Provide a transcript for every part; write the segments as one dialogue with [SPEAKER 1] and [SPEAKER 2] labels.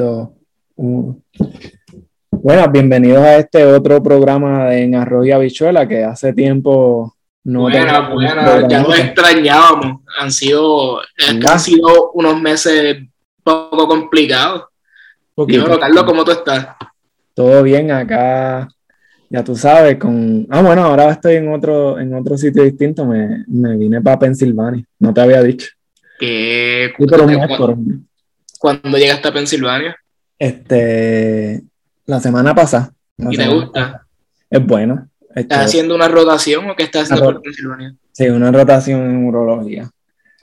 [SPEAKER 1] dos, uno. Bueno, bienvenidos a este otro programa en Arroz y Habichuela que hace tiempo no
[SPEAKER 2] Buena, buena, ya lo extrañábamos. Han sido, han sido unos meses poco complicados. Dímelo, Carlos, ¿cómo tú estás?
[SPEAKER 1] Todo bien acá, ya tú sabes, con... Ah, bueno, ahora estoy en otro, en otro sitio distinto, me, me vine para Pensilvania, no te había dicho.
[SPEAKER 2] ¿Qué?
[SPEAKER 1] ¿Cuándo,
[SPEAKER 2] ¿Cuándo llegaste a Pensilvania?
[SPEAKER 1] Este, la semana pasada.
[SPEAKER 2] ¿Y te gusta?
[SPEAKER 1] Es bueno.
[SPEAKER 2] ¿Estás haciendo una rotación o qué estás haciendo por Pensilvania?
[SPEAKER 1] Sí, una rotación en urología.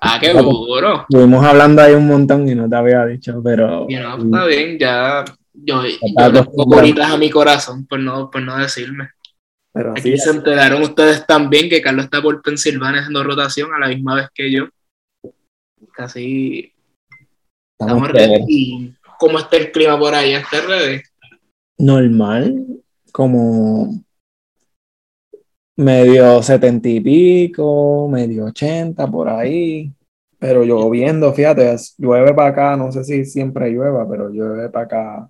[SPEAKER 2] Ah, qué duro.
[SPEAKER 1] Estuvimos hablando ahí un montón y no te había dicho, pero.
[SPEAKER 2] está bien, ya. Yo, yo bonitas a mi corazón, por no, por no decirme. Pero Aquí se enteraron ustedes también que Carlos está por Pensilvania haciendo rotación a la misma vez que yo. Casi. Estamos, ready. cómo está el clima por ahí? ¿Está ready?
[SPEAKER 1] Normal, como medio setenta y pico, medio ochenta por ahí, pero lloviendo, fíjate, llueve para acá, no sé si siempre llueva, pero llueve para acá.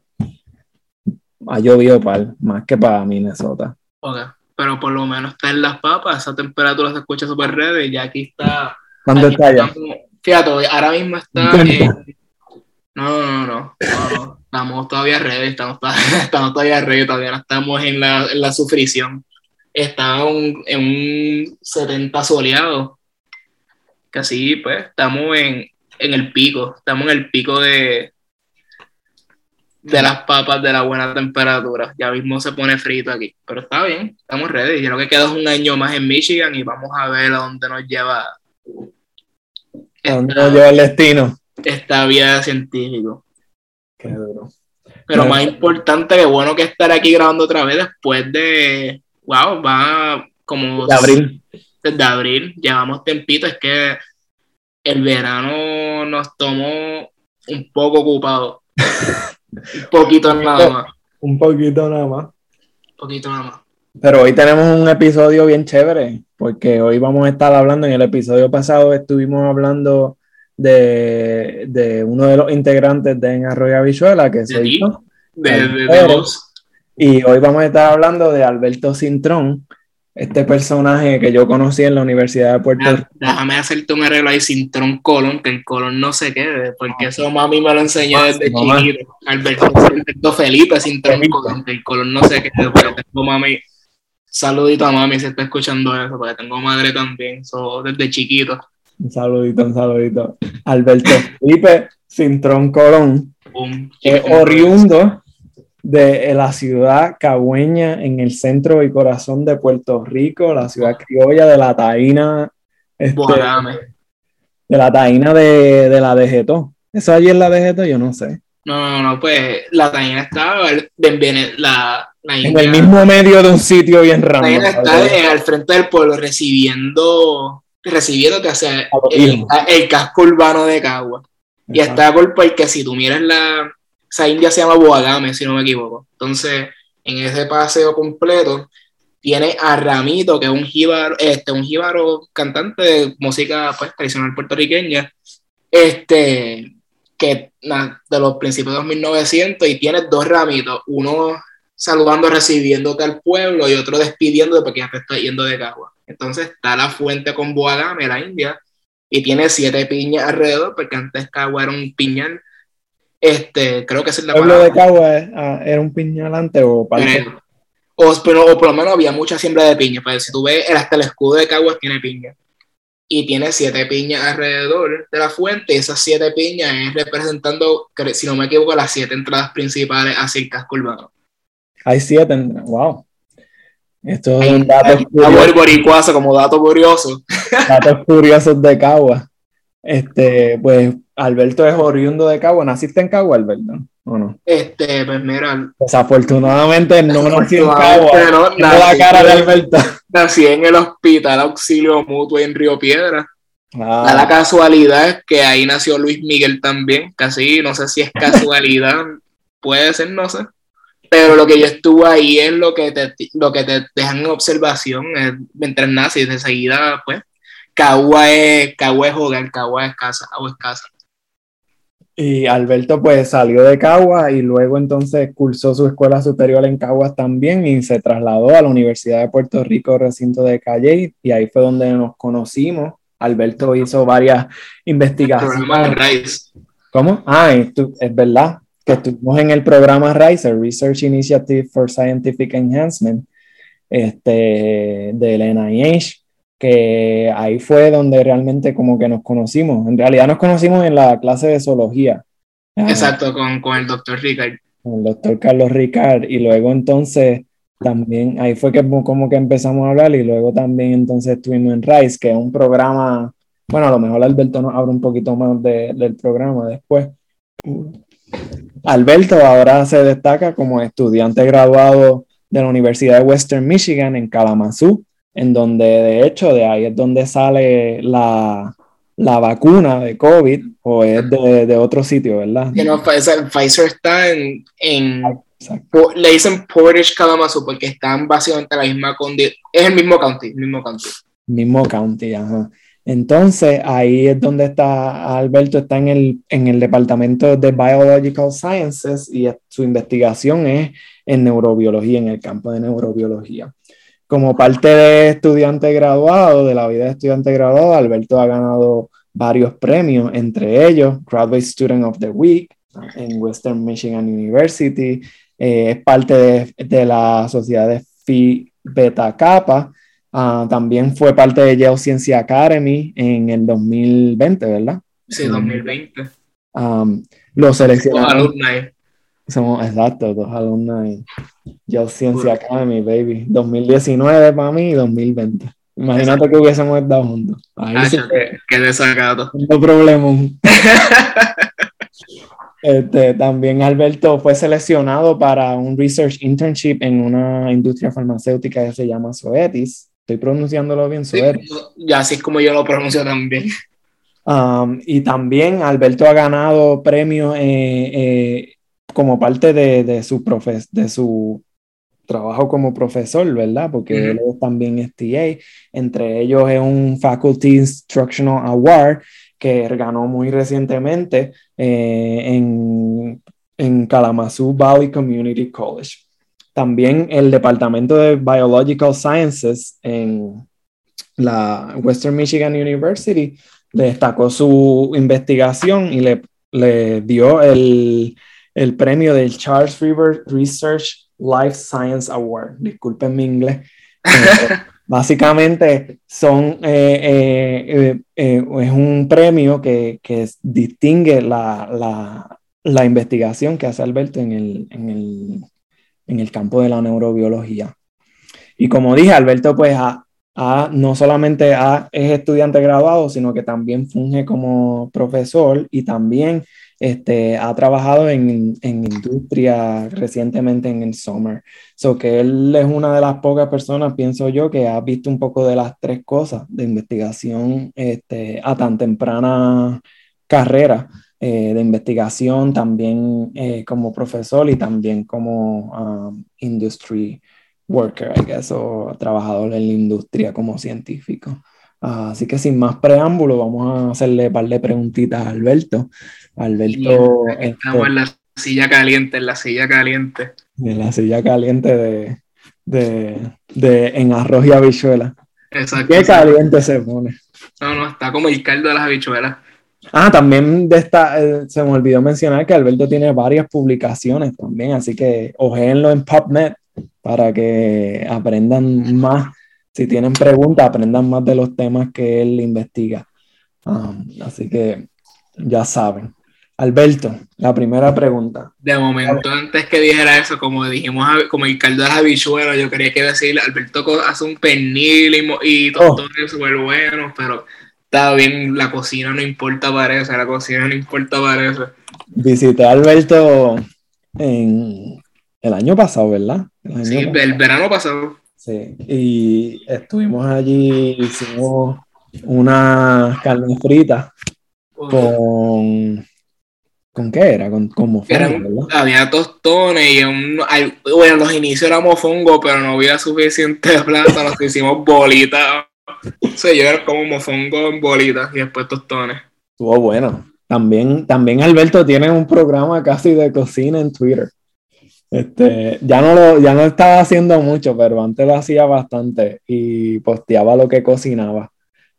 [SPEAKER 1] Ha llovido para más que para Minnesota.
[SPEAKER 2] Ok, pero por lo menos está en las papas, esa temperatura se escucha súper red y ya aquí está.
[SPEAKER 1] ¿Cuánto está ya?
[SPEAKER 2] Fíjate, ahora mismo está en, no, no, no, no, Estamos todavía ready, estamos, estamos todavía ready, todavía no estamos en la, en la sufrición está en un 70 soleado. Que así, pues, estamos en, el pico, estamos en el pico de, de las papas de la buena temperatura. Ya mismo se pone frito aquí, pero está bien, estamos ready. Yo creo que queda un año más en Michigan y vamos a ver a dónde nos lleva.
[SPEAKER 1] ¿A dónde nos lleva el destino?
[SPEAKER 2] Esta vida científico.
[SPEAKER 1] Qué duro.
[SPEAKER 2] Pero más importante, que bueno que estar aquí grabando otra vez después de wow, va como...
[SPEAKER 1] De abril.
[SPEAKER 2] Desde abril, llevamos tempito, es que el verano nos tomó un poco ocupado. un poquito nada más.
[SPEAKER 1] Un poquito nada más.
[SPEAKER 2] Un poquito nada más.
[SPEAKER 1] Pero hoy tenemos un episodio bien chévere, porque hoy vamos a estar hablando, en el episodio pasado estuvimos hablando de, de uno de los integrantes de En Arroyo que se hizo.
[SPEAKER 2] De, de, de,
[SPEAKER 1] y hoy vamos a estar hablando de Alberto Cintrón, este personaje que yo conocí en la Universidad de Puerto Rico.
[SPEAKER 2] Déjame hacerte un arreglo ahí, Cintrón Colón, que el Colón no se quede, porque eso mami me lo enseñó desde chiquito. Alberto, Felipe Cintrón Colón, que el Colón no se quede, porque tengo mami. Saludito a mami si está escuchando eso, porque tengo madre también, so, desde chiquito.
[SPEAKER 1] Un saludito, un saludito. Alberto Felipe Cintrón Colón, es oriundo de la ciudad cagüeña en el centro y corazón de Puerto Rico, la ciudad criolla de la Taína. Este, de la Taína de, de la Dejeto. ¿Eso allí es la Dejeto? Yo no sé.
[SPEAKER 2] No, no, no, pues la Taína está la,
[SPEAKER 1] en el mismo medio de un sitio bien raro. La
[SPEAKER 2] Taína está al frente del pueblo recibiendo, recibiendo que hace el, el, casco urbano de Cagua. Y está por porque si tú miras la, esa india se llama Boagame, si no me equivoco. Entonces, en ese paseo completo, tiene a Ramito, que es un jíbaro, este, un jíbaro cantante de música pues, tradicional puertorriqueña, este, que de los principios de 1900, y tiene dos ramitos, uno saludando, recibiéndote al pueblo, y otro despidiéndote porque ya te está yendo de Cagua. Entonces está la fuente con Boagame, la India, y tiene siete piñas alrededor, porque antes Cagua era un piñal este, creo que es la
[SPEAKER 1] pueblo de Cagua ah, era un piñal antes o
[SPEAKER 2] o, pero, o por lo menos había mucha siembra de piña. Pues si tú ves, hasta el escudo de Caguas tiene piña. Y tiene siete piñas alrededor de la fuente. Y esas siete piñas es representando, si no me equivoco, las siete entradas principales hacia el casco urbano.
[SPEAKER 1] Hay siete, wow. Esto es un
[SPEAKER 2] dato curioso. como dato curioso.
[SPEAKER 1] Datos curiosos de Cagua. Este, pues Alberto es oriundo de Cagua. ¿Naciste en Cagua, Alberto? ¿O no?
[SPEAKER 2] Este, pues mira.
[SPEAKER 1] Desafortunadamente no nací en Cagua. No, nací, la cara de Alberto.
[SPEAKER 2] Nací en el Hospital Auxilio Mutuo en Río Piedra. Ah. la casualidad que ahí nació Luis Miguel también. Casi, no sé si es casualidad. Puede ser, no sé. Pero lo que yo estuve ahí es lo que te, lo que te dejan en observación. mientras naces, de seguida, pues, Cagua es, Cagua es hogar, Cagua es casa, o es casa.
[SPEAKER 1] Y Alberto pues salió de Caguas y luego entonces cursó su escuela superior en Caguas también y se trasladó a la Universidad de Puerto Rico, recinto de Calle, y ahí fue donde nos conocimos. Alberto hizo varias investigaciones. ¿Cómo? Ah, es, es verdad que estuvimos en el programa RISE, Research Initiative for Scientific Enhancement, este, del NIH, que ahí fue donde realmente como que nos conocimos. En realidad nos conocimos en la clase de zoología.
[SPEAKER 2] Exacto, con, con el doctor Ricard.
[SPEAKER 1] Con el doctor Carlos Ricard. Y luego entonces también ahí fue que como que empezamos a hablar y luego también entonces estuvimos en RISE, que es un programa, bueno, a lo mejor Alberto nos habla un poquito más del programa después. Alberto ahora se destaca como estudiante graduado de la Universidad de Western Michigan en Kalamazoo, en donde de hecho de ahí es donde sale la, la vacuna de COVID o es de, de otro sitio, ¿verdad?
[SPEAKER 2] no, Pfizer está en, en le dicen Portage Kalamazoo porque están básicamente la misma condición, es el mismo county, mismo county.
[SPEAKER 1] Mismo county, ajá. Entonces, ahí es donde está Alberto, está en el, en el departamento de Biological Sciences y su investigación es en neurobiología, en el campo de neurobiología. Como parte de estudiante graduado, de la vida de estudiante graduado, Alberto ha ganado varios premios, entre ellos Graduate Student of the Week en Western Michigan University, eh, es parte de, de, la sociedad de Phi Beta Kappa, uh, también fue parte de Yale Science Academy en el 2020, ¿verdad?
[SPEAKER 2] Sí, 2020.
[SPEAKER 1] Um, los seleccionados. Somos, exacto, dos alumnos Yale Science Academy, baby. 2019 para mí y 2020. Imagínate que hubiésemos estado juntos.
[SPEAKER 2] Ahí ah, sí, que, que desacado.
[SPEAKER 1] No problema. Este, también Alberto fue seleccionado para un research internship en una industria farmacéutica que se llama Zoetis. Estoy pronunciándolo bien, Zoetis.
[SPEAKER 2] ya así es como yo lo pronuncio también.
[SPEAKER 1] Um, y también Alberto ha ganado premios eh, eh, como parte de, de su profes de su trabajo como profesor, ¿verdad? Porque él es también STA. Entre ellos es un Faculty Instructional Award que ganó muy recientemente eh, en, en Kalamazoo Valley Community College. También el Departamento de Biological Sciences en la Western Michigan University destacó su investigación y le, le dio el, el premio del Charles River Research Life Science Award. Disculpen mi inglés. Básicamente son, eh, eh, eh, es un premio que, que distingue la, la, la, investigación que hace Alberto en el, en, el, en el, campo de la neurobiología. Y como dije, Alberto pues no solamente es estudiante graduado, sino que también funge como profesor y también este, ha trabajado en, en, industria recientemente en el Summer. So que él es una de las pocas personas, pienso yo, que ha visto un poco de las tres cosas de investigación este, a tan temprana carrera eh, de investigación, también eh, como profesor y también como um, industry worker, I guess, o trabajador en la industria como científico. Ah, así que sin más preámbulo, vamos a hacerle un par de preguntitas a Alberto. Alberto.
[SPEAKER 2] Este, estamos en la silla caliente, en la silla caliente.
[SPEAKER 1] En la silla caliente de, de, de en arroz y habichuela. Exacto. Qué caliente se pone.
[SPEAKER 2] No, no, está como el caldo de las habichuelas.
[SPEAKER 1] Ah, también de esta, eh, se me olvidó mencionar que Alberto tiene varias publicaciones también, así que ojeenlo en PubMed para que aprendan más si tienen preguntas, aprendan más de los temas que él investiga. Um, así que ya saben. Alberto, la primera pregunta.
[SPEAKER 2] De momento, antes que dijera eso, como dijimos, como el caldo de habichuelas, yo quería que decir, Alberto hace un pernil y, y todo oh. súper bueno, pero está bien, la cocina no importa para eso, la cocina no importa para eso.
[SPEAKER 1] Visité a Alberto en el año pasado, ¿verdad?
[SPEAKER 2] sí, el verano pasado.
[SPEAKER 1] Sí, y estuvimos allí, hicimos una carne frita con... ¿Con qué era? Con, como
[SPEAKER 2] Había tostones y un, bueno, los inicios éramos mofongo, pero no había suficiente plata, nos hicimos bolitas. Yo era como mofongo en bolitas y después tostones.
[SPEAKER 1] Estuvo bueno. También, también Alberto tiene un programa casi de cocina en Twitter. Este, ya no lo, ya no estaba haciendo mucho, pero antes lo hacía bastante y posteaba lo que cocinaba.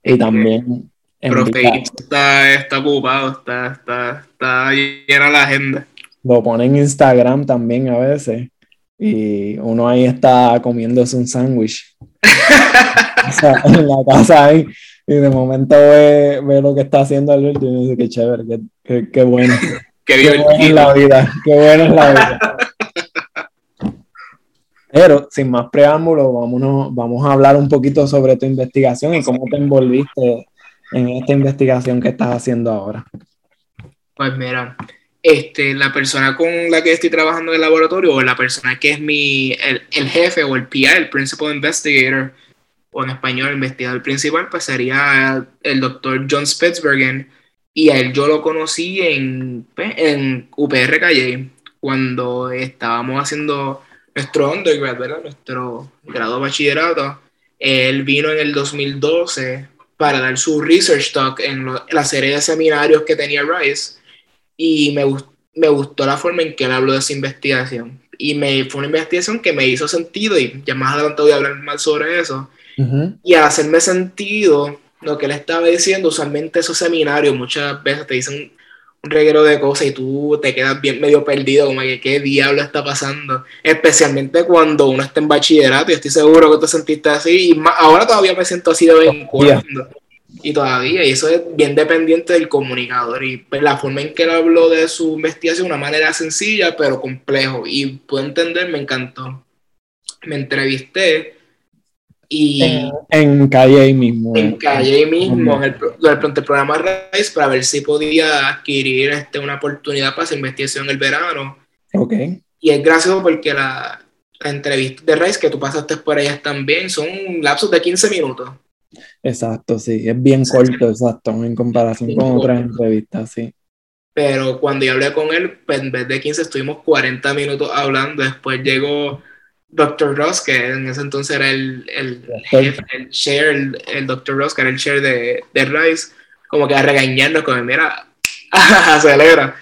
[SPEAKER 1] Y también.
[SPEAKER 2] Pero está, está ocupado, está, está, está llena la agenda.
[SPEAKER 1] Lo pone en Instagram también a veces. Y uno ahí está comiéndose un sándwich. en la casa ahí. Y de momento ve, ve, lo que está haciendo Alberto y dice que chévere, qué, qué, bueno. qué, qué bueno es la vida, qué bueno es la vida. Pero sin más preámbulos, vámonos, vamos a hablar un poquito sobre tu investigación y cómo te envolviste en esta investigación que estás haciendo ahora.
[SPEAKER 2] Pues mira, este, la persona con la que estoy trabajando en el laboratorio, o la persona que es mi, el, el jefe o el PI, el Principal Investigator, o en español, el investigador principal, pues sería el doctor John Spitzbergen. Y a él yo lo conocí en, pues, en UPR Calle, cuando estábamos haciendo nuestro undergrad. Nuestro grado bachillerato. Él vino en el 2012 para dar su research talk en, la serie de seminarios que tenía Rice y me, me gustó la forma en que él habló de esa investigación. Y me, fue una investigación que me hizo sentido y ya más adelante voy a hablar más sobre eso. Y al hacerme sentido, lo que él estaba diciendo, usualmente esos seminarios muchas veces te dicen un reguero de cosas y tú te quedas bien medio perdido, como que qué diablo está pasando. Especialmente cuando uno está en bachillerato y estoy seguro que te sentiste así. Y ahora todavía me siento así de vez en cuando. Y todavía, y eso es bien dependiente del comunicador. Y pues, la forma en que él habló de su investigación, una manera sencilla pero complejo. Y puedo entender, me encantó. Me entrevisté y
[SPEAKER 1] en, Calle mismo.
[SPEAKER 2] En Calle mismo, en el, el, programa Rice, para ver si podía adquirir este, una oportunidad para hacer investigación en el verano.
[SPEAKER 1] Ok.
[SPEAKER 2] Y es gracioso porque la, la entrevista de Rice que tú pasaste por ellas también son lapsos de 15 minutos.
[SPEAKER 1] Exacto, sí, es bien corto, exacto, en comparación con otras entrevistas, sí.
[SPEAKER 2] Pero cuando yo hablé con él, pues, en vez de 15 estuvimos 40 minutos hablando, después llegó Dr. Ross, que en ese entonces era el, el, el, chair, el, el, Dr. Ross, que era el chair de, de Rice, como que a regañarnos, como, mira, acelera.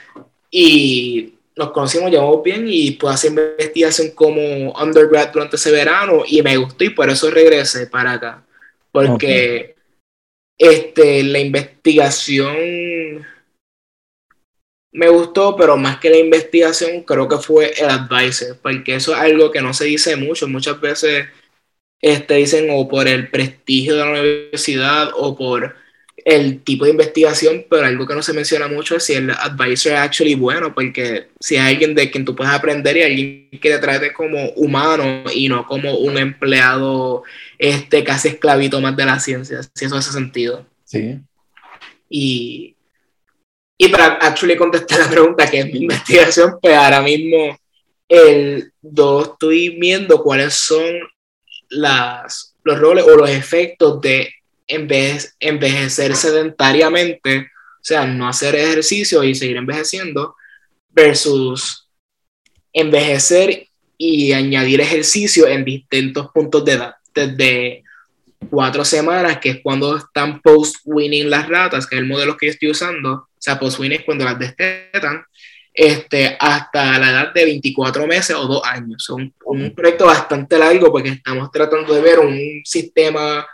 [SPEAKER 2] Y nos conocimos, llevamos bien y pude hacer investigación como undergrad durante ese verano y me gustó y por eso regresé para acá. Porque este, la investigación me gustó, pero más que la investigación, creo que fue el advisor, porque eso es algo que no se dice mucho. Muchas veces este, dicen o por el prestigio de la universidad o por el tipo de investigación, pero algo que no se menciona mucho es si el advisor es actually bueno, porque si hay alguien de quien tú puedes aprender y alguien que te trate como humano y no como un empleado este, casi esclavito más de la ciencia, si eso hace sentido.
[SPEAKER 1] Sí.
[SPEAKER 2] Y y para actually contestar la pregunta que es mi investigación, pues ahora mismo el, yo estoy viendo cuáles son las, los roles o los efectos de envejecer sedentariamente, o sea, no hacer ejercicio y seguir envejeciendo, versus envejecer y añadir ejercicio en distintos puntos de edad, desde cuatro semanas, que es cuando están post-winning las ratas, que es el modelo que yo estoy usando, sea, post-winning cuando las destetan, este, hasta la edad de 24 meses o dos años. Es un, un, proyecto bastante largo porque estamos tratando de ver un sistema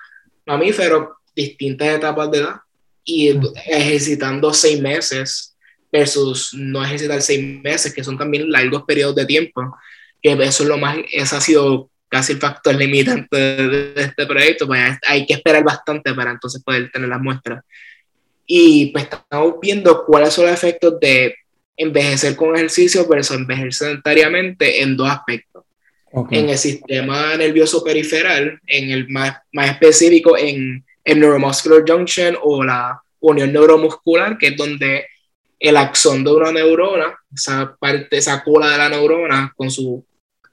[SPEAKER 2] mamífero, distintas etapas de edad, y ejercitando seis meses versus no ejercitar seis meses, que son también largos periodos de tiempo, que eso es lo más, ese ha sido casi el factor limitante de, de este proyecto, pues hay que esperar bastante para entonces poder tener las muestras. Y pues estamos viendo cuáles son los efectos de envejecer con ejercicio versus envejecer sedentariamente en dos aspectos. En el sistema nervioso periferal, en el más, más específico en el neuromuscular junction o la unión neuromuscular, que es donde el axón de una neurona, esa parte, esa cola de la neurona con sus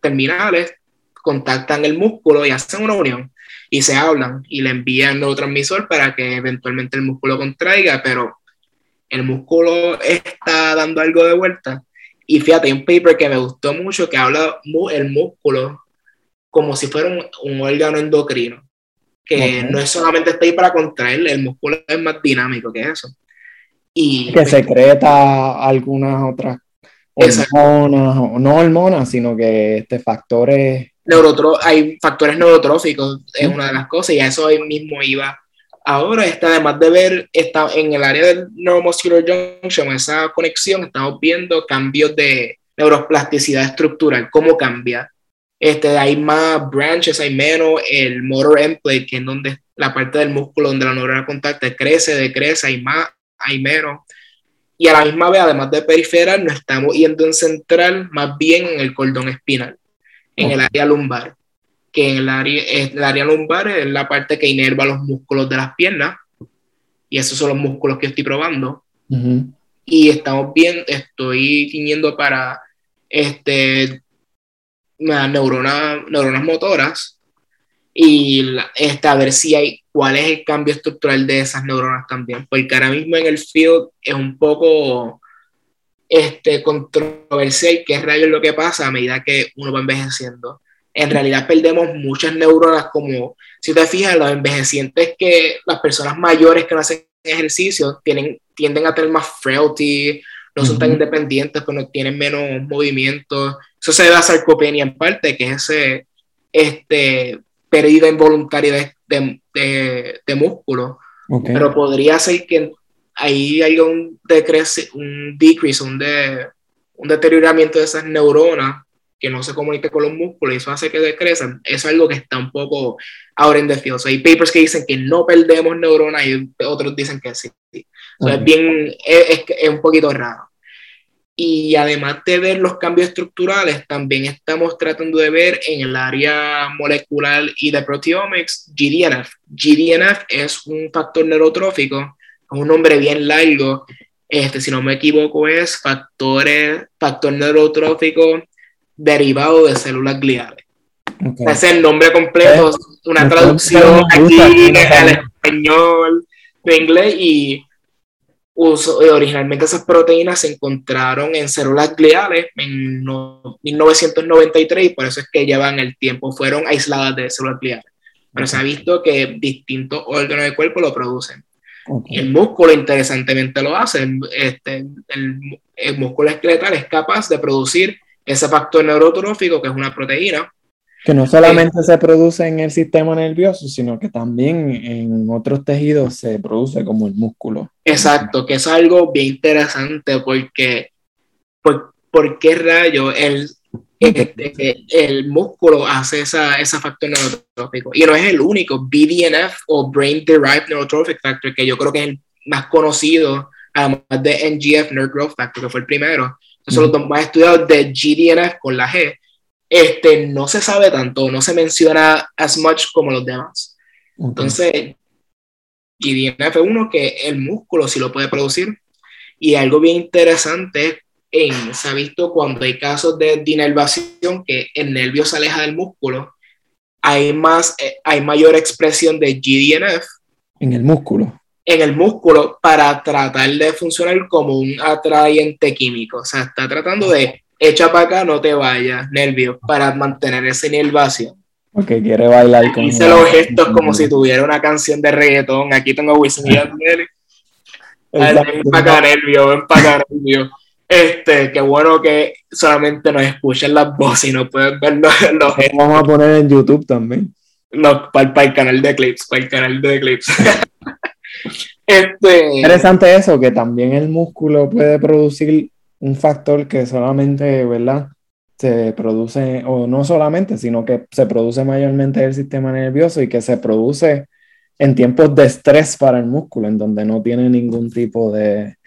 [SPEAKER 2] terminales, contactan el músculo y hacen una unión y se hablan y le envían neurotransmisor para que eventualmente el músculo contraiga, pero el músculo está dando algo de vuelta. Y fíjate, hay un paper que me gustó mucho que habla el músculo como si fuera un, órgano endocrino, que no es solamente está ahí para contraer, el músculo es más dinámico que eso.
[SPEAKER 1] Y que secreta algunas otras hormonas, o no hormonas, sino que este, factores...
[SPEAKER 2] hay factores neurotróficos, es una de las cosas, y a eso mismo iba. Ahora, está, además de ver está en el área del neuromuscular junction, esa conexión, estamos viendo cambios de neuroplasticidad estructural, cómo cambia. Este, hay más branches, hay menos, el motor end plate, que es donde la parte del músculo donde la neurona contacta crece, decrece, hay más, hay menos. Y a la misma vez, además de periferal, nos estamos yendo en central, más bien en el cordón espinal, en el área lumbar. Que en el área, el área lumbar es la parte que inerva los músculos de las piernas. Y esos son los músculos que estoy probando. Y estamos bien, estoy tiñendo para este, neuronas, neuronas motoras y este, a ver si hay cuál es el cambio estructural de esas neuronas también, porque ahora mismo en el field es un poco este, controversial qué rayos es lo que pasa a medida que uno va envejeciendo. En realidad perdemos muchas neuronas como, si te fijas, los envejecientes que las personas mayores que no hacen ejercicio tienen, tienden a tener más frailty, no son tan independientes, pero tienen menos movimientos. Eso se debe a sarcopenia en parte, que es ese este, pérdida involuntaria de, de, de, músculo. Pero podría ser que ahí haya un, decrece, un decrease, un, de, un deterioramiento de esas neuronas que no se comunique con los músculos y eso hace que decrezcan. Eso es algo que está un poco ahora desfío. hay papers que dicen que no perdemos neuronas y otros dicen que sí. es bien, es, es, un poquito raro. Y además de ver los cambios estructurales, también estamos tratando de ver en el área molecular y de proteomics GDNF. GDNF es un factor neurotrófico, es un nombre bien largo. Este, si no me equivoco, es factores, factor neurotrófico derivado de células gliales. Ese es el nombre completo, una traducción aquí al español de inglés y eh, originalmente esas proteínas se encontraron en células gliales en 1993 y por eso es que llevan el tiempo, fueron aisladas de células gliales. Pero se ha visto que distintos órganos del cuerpo lo producen. Y el músculo interesantemente lo hace. Este, el, el, músculo esqueletal es capaz de producir ese factor neurotrófico, que es una proteína,
[SPEAKER 1] que no solamente se produce en el sistema nervioso, sino que también en otros tejidos se produce como el músculo.
[SPEAKER 2] Exacto, que es algo bien interesante porque, por, ¿por qué rayo el, este, el músculo hace esa, esa factor neurotrófico? Y no es el único, BDNF o Brain Derived Neurotrophic Factor, que yo creo que es el más conocido, además de NGF, Nerve Growth Factor, que fue el primero. Son los dos más estudiados de GDNF con la G este, no se sabe tanto, no se menciona as much como los demás. Entonces, GDNF es uno que el músculo sí lo puede producir. Y algo bien interesante en, se ha visto cuando hay casos de dinervación que el nervio se aleja del músculo, hay, más, eh, hay mayor expresión de GDNF.
[SPEAKER 1] En el músculo.
[SPEAKER 2] En el músculo para tratar de funcionar como un atrayente químico. O sea, está tratando de echa para acá, no te vayas, nervios, para mantener ese vacío.
[SPEAKER 1] Porque quiere bailar
[SPEAKER 2] con Hice los gestos como si tuviera una canción de reggaetón. Aquí tengo Wisin y Yandel. Ven para acá, nervio, ven para acá, nervio. Este, qué bueno que solamente nos escuchen las voces y no pueden ver los,
[SPEAKER 1] Vamos a poner en YouTube también.
[SPEAKER 2] No, para, para el canal de clips, para el canal de clips. este...
[SPEAKER 1] Interesante eso, que también el músculo puede producir un factor que solamente, ¿verdad? Se produce, o no solamente, sino que se produce mayormente el sistema nervioso y que se produce en tiempos de estrés para el músculo, en donde no tiene ningún tipo de...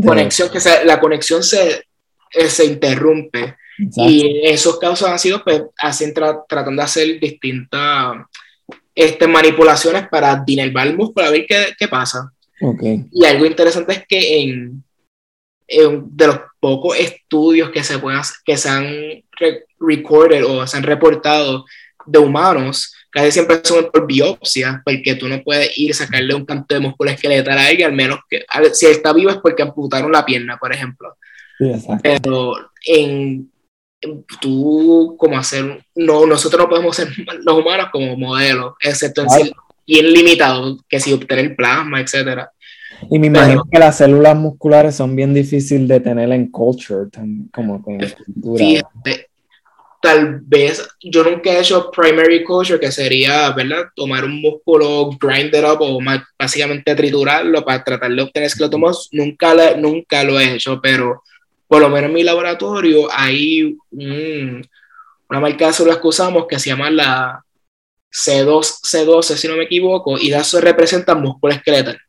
[SPEAKER 2] Conexión, que la conexión se, eh, se interrumpe. Y esos casos han sido, pues, así tratando de hacer distintas este, manipulaciones para dinervar el músculo, a ver qué, qué pasa.
[SPEAKER 1] Okay.
[SPEAKER 2] Y algo interesante es que en, de los pocos estudios que se, puedan, que se han recorded o se han reportado de humanos, casi siempre son por biopsia, porque tú no puedes ir a sacarle un canto de músculo esqueletal a alguien, al menos que si está vivo es porque amputaron la pierna, por ejemplo. Pero en tú como hacer, no, nosotros no podemos ser los humanos como modelos, excepto en ser bien limitado, que si obtener plasma, etcétera.
[SPEAKER 1] Y me imagino que las células musculares son bien difíciles de tener en culture, como con
[SPEAKER 2] cultura. Fíjate, tal vez yo nunca he hecho primary culture, que sería, ¿verdad? Tomar un músculo, grind it up o más, básicamente triturarlo para tratar de obtener esclerotomos. Nunca, nunca lo he hecho, pero por lo menos en mi laboratorio hay una marca de células que usamos que se llama la C2, C12, si no me equivoco, y eso representa músculo esqueletal.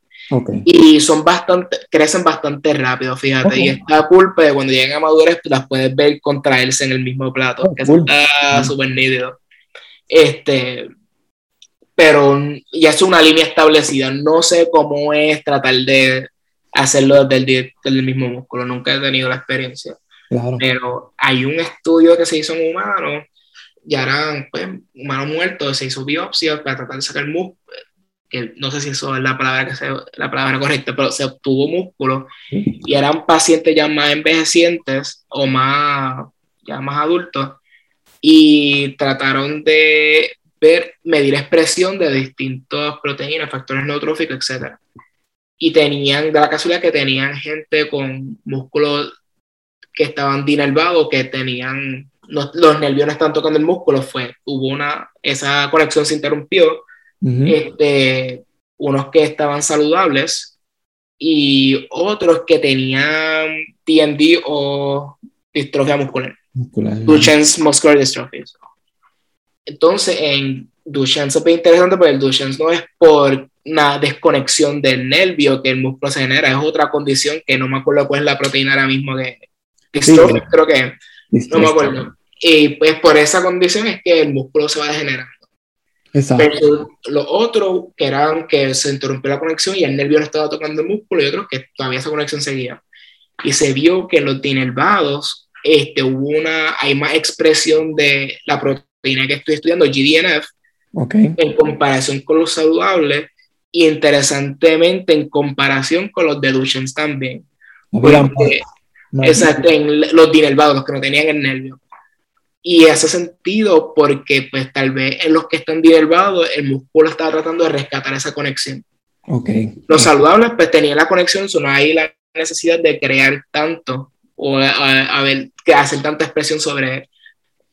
[SPEAKER 2] Y son bastante, crecen bastante rápido, fíjate. Y está culpa de cuando llegan a madurez, las puedes ver contraerse en el mismo plato, oh, que está súper nítido. Este, pero ya es una línea establecida. No sé cómo es tratar de hacerlo desde el, mismo músculo. Nunca he tenido la experiencia. Pero hay un estudio que se hizo en humanos, ya eran pues, humanos muertos, se hizo biopsia para tratar de sacar músculo que no sé si eso es la palabra, que sea la palabra correcta, pero se obtuvo músculo y eran pacientes ya más envejecientes o más, ya más adultos y trataron de ver, medir expresión de distintas proteínas, factores neutróficos, etc. Y tenían, de la casualidad que tenían gente con músculos que estaban dinervados, que tenían, los nervios no estaban tocando el músculo, fue, hubo una, esa conexión se interrumpió este, unos que estaban saludables y otros que tenían TMD o distrofia muscular. Duchenne's Muscular Dystrophy. Entonces, en Duchenne's es bien interesante porque el Duchenne's no es por una desconexión del nervio que el músculo se genera, es otra condición que no me acuerdo cuál es la proteína ahora mismo de distrofia, creo que no me acuerdo. Y pues por esa condición es que el músculo se va degenerando. Pero los otros que eran que se interrumpió la conexión y el nervio no estaba tocando el músculo y otros que todavía esa conexión seguía. Y se vio que en los dinervados este, hubo una, hay más expresión de la proteína que estoy estudiando, GDNF, en comparación con los saludables y interesantemente en comparación con los de Duchenne también. exacto, en los dinervados, los que no tenían el nervio. Y hace sentido porque pues tal vez en los que están dinervados el músculo está tratando de rescatar esa conexión. Okay. Los saludables pues tenían la conexión, no hay la necesidad de crear tanto o a, ver, que hacer tanta expresión sobre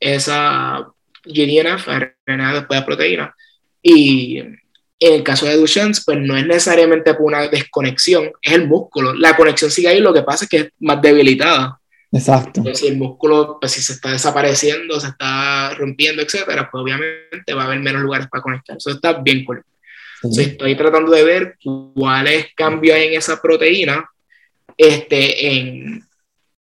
[SPEAKER 2] esa GDNF, RNA después de proteína. Y en el caso de Duchenne, pues no es necesariamente por una desconexión, es el músculo. La conexión sigue ahí, lo que pasa es que es más debilitada. Exacto. si el músculo, pues si se está desapareciendo, se está rompiendo, etcétera, pues obviamente va a haber menos lugares para conectar. Eso está bien cool. estoy tratando de ver cuáles cambios hay en esa proteína, este, en,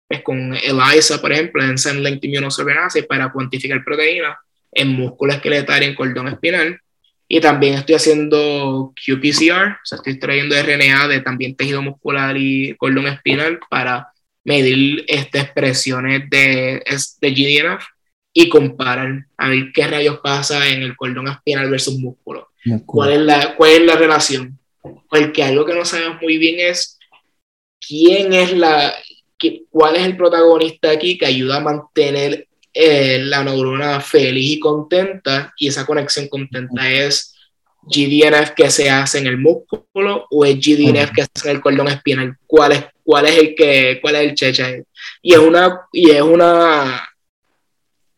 [SPEAKER 2] pues con ELISA, por ejemplo, en Sun Linked Immunosorbinase, para cuantificar proteínas en músculo esqueletal y en cordón espinal. Y también estoy haciendo qPCR, o sea, estoy trayendo RNA de también tejido muscular y cordón espinal para medir estas expresiones de, de GDNF y comparar a ver qué rayos pasa en el cordón espinal versus músculo. ¿Cuál es, la, ¿Cuál es la relación? Porque algo que no sabemos muy bien es quién es la, cuál es el protagonista aquí que ayuda a mantener eh, la neurona feliz y contenta y esa conexión contenta es GDNF que se hace en el músculo o es GDNF que se hace en el cordón espinal. ¿Cuál es, cuál es el que, cuál es el cheche? Y es una, y es una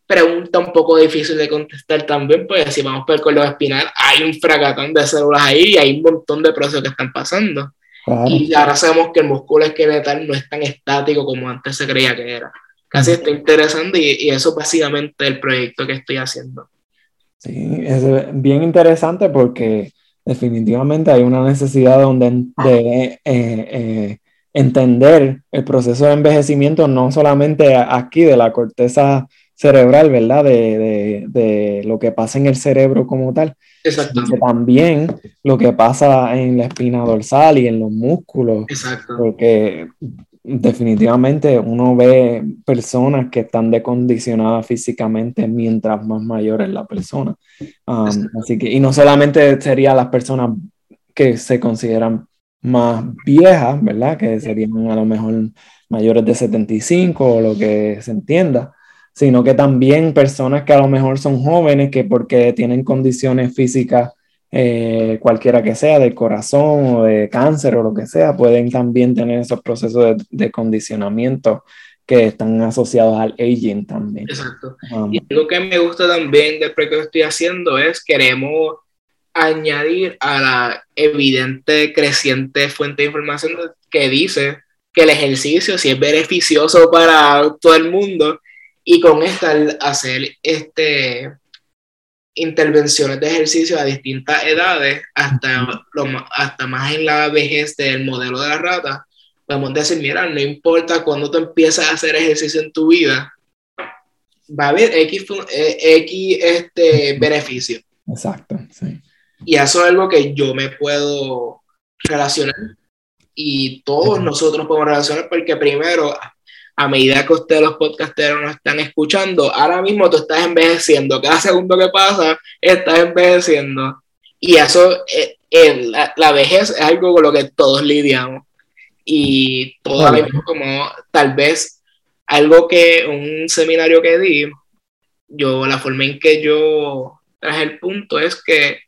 [SPEAKER 2] pregunta un poco difícil de contestar también, porque si vamos por el cordón espinal, hay un fracatón de células ahí y hay un montón de procesos que están pasando. Y ahora sabemos que el músculo esqueletal no es tan estático como antes se creía que era. Casi está interesante y, y eso es básicamente el proyecto que estoy haciendo.
[SPEAKER 1] Sí, es bien interesante porque definitivamente hay una necesidad donde, de eh, eh, entender el proceso de envejecimiento, no solamente aquí de la corteza cerebral, ¿verdad? De, de, lo que pasa en el cerebro como tal, sino también lo que pasa en la espina dorsal y en los músculos. Exacto. Porque definitivamente uno ve personas que están decondicionadas físicamente mientras más mayor es la persona. Um, así que, y no solamente serían las personas que se consideran más viejas, ¿verdad? Que serían a lo mejor mayores de 75 o lo que se entienda, sino que también personas que a lo mejor son jóvenes que porque tienen condiciones físicas eh, cualquiera que sea, del corazón o de cáncer o lo que sea, pueden también tener esos procesos de, condicionamiento que están asociados al aging también.
[SPEAKER 2] Exacto. Um, y lo que me gusta también del proyecto que estoy haciendo es queremos añadir a la evidente creciente fuente de información que dice que el ejercicio sí es beneficioso para todo el mundo y con esta hacer este intervenciones de ejercicio a distintas edades, hasta, lo, hasta más en la vejez del modelo de la rata, podemos decir, mira, no importa cuando tú empiezas a hacer ejercicio en tu vida, va a haber X, eh, X este, beneficio.
[SPEAKER 1] Exacto, sí.
[SPEAKER 2] Y eso es algo que yo me puedo relacionar y todos nosotros podemos relacionar porque primero a medida que ustedes los podcasteros nos están escuchando, ahora mismo tú estás envejeciendo, cada segundo que pasa estás envejeciendo. Y eso, eh, eh, la, vejez es algo con lo que todos lidiamos. Y todo como tal vez algo que un seminario que di, yo, la forma en que yo traje el punto es que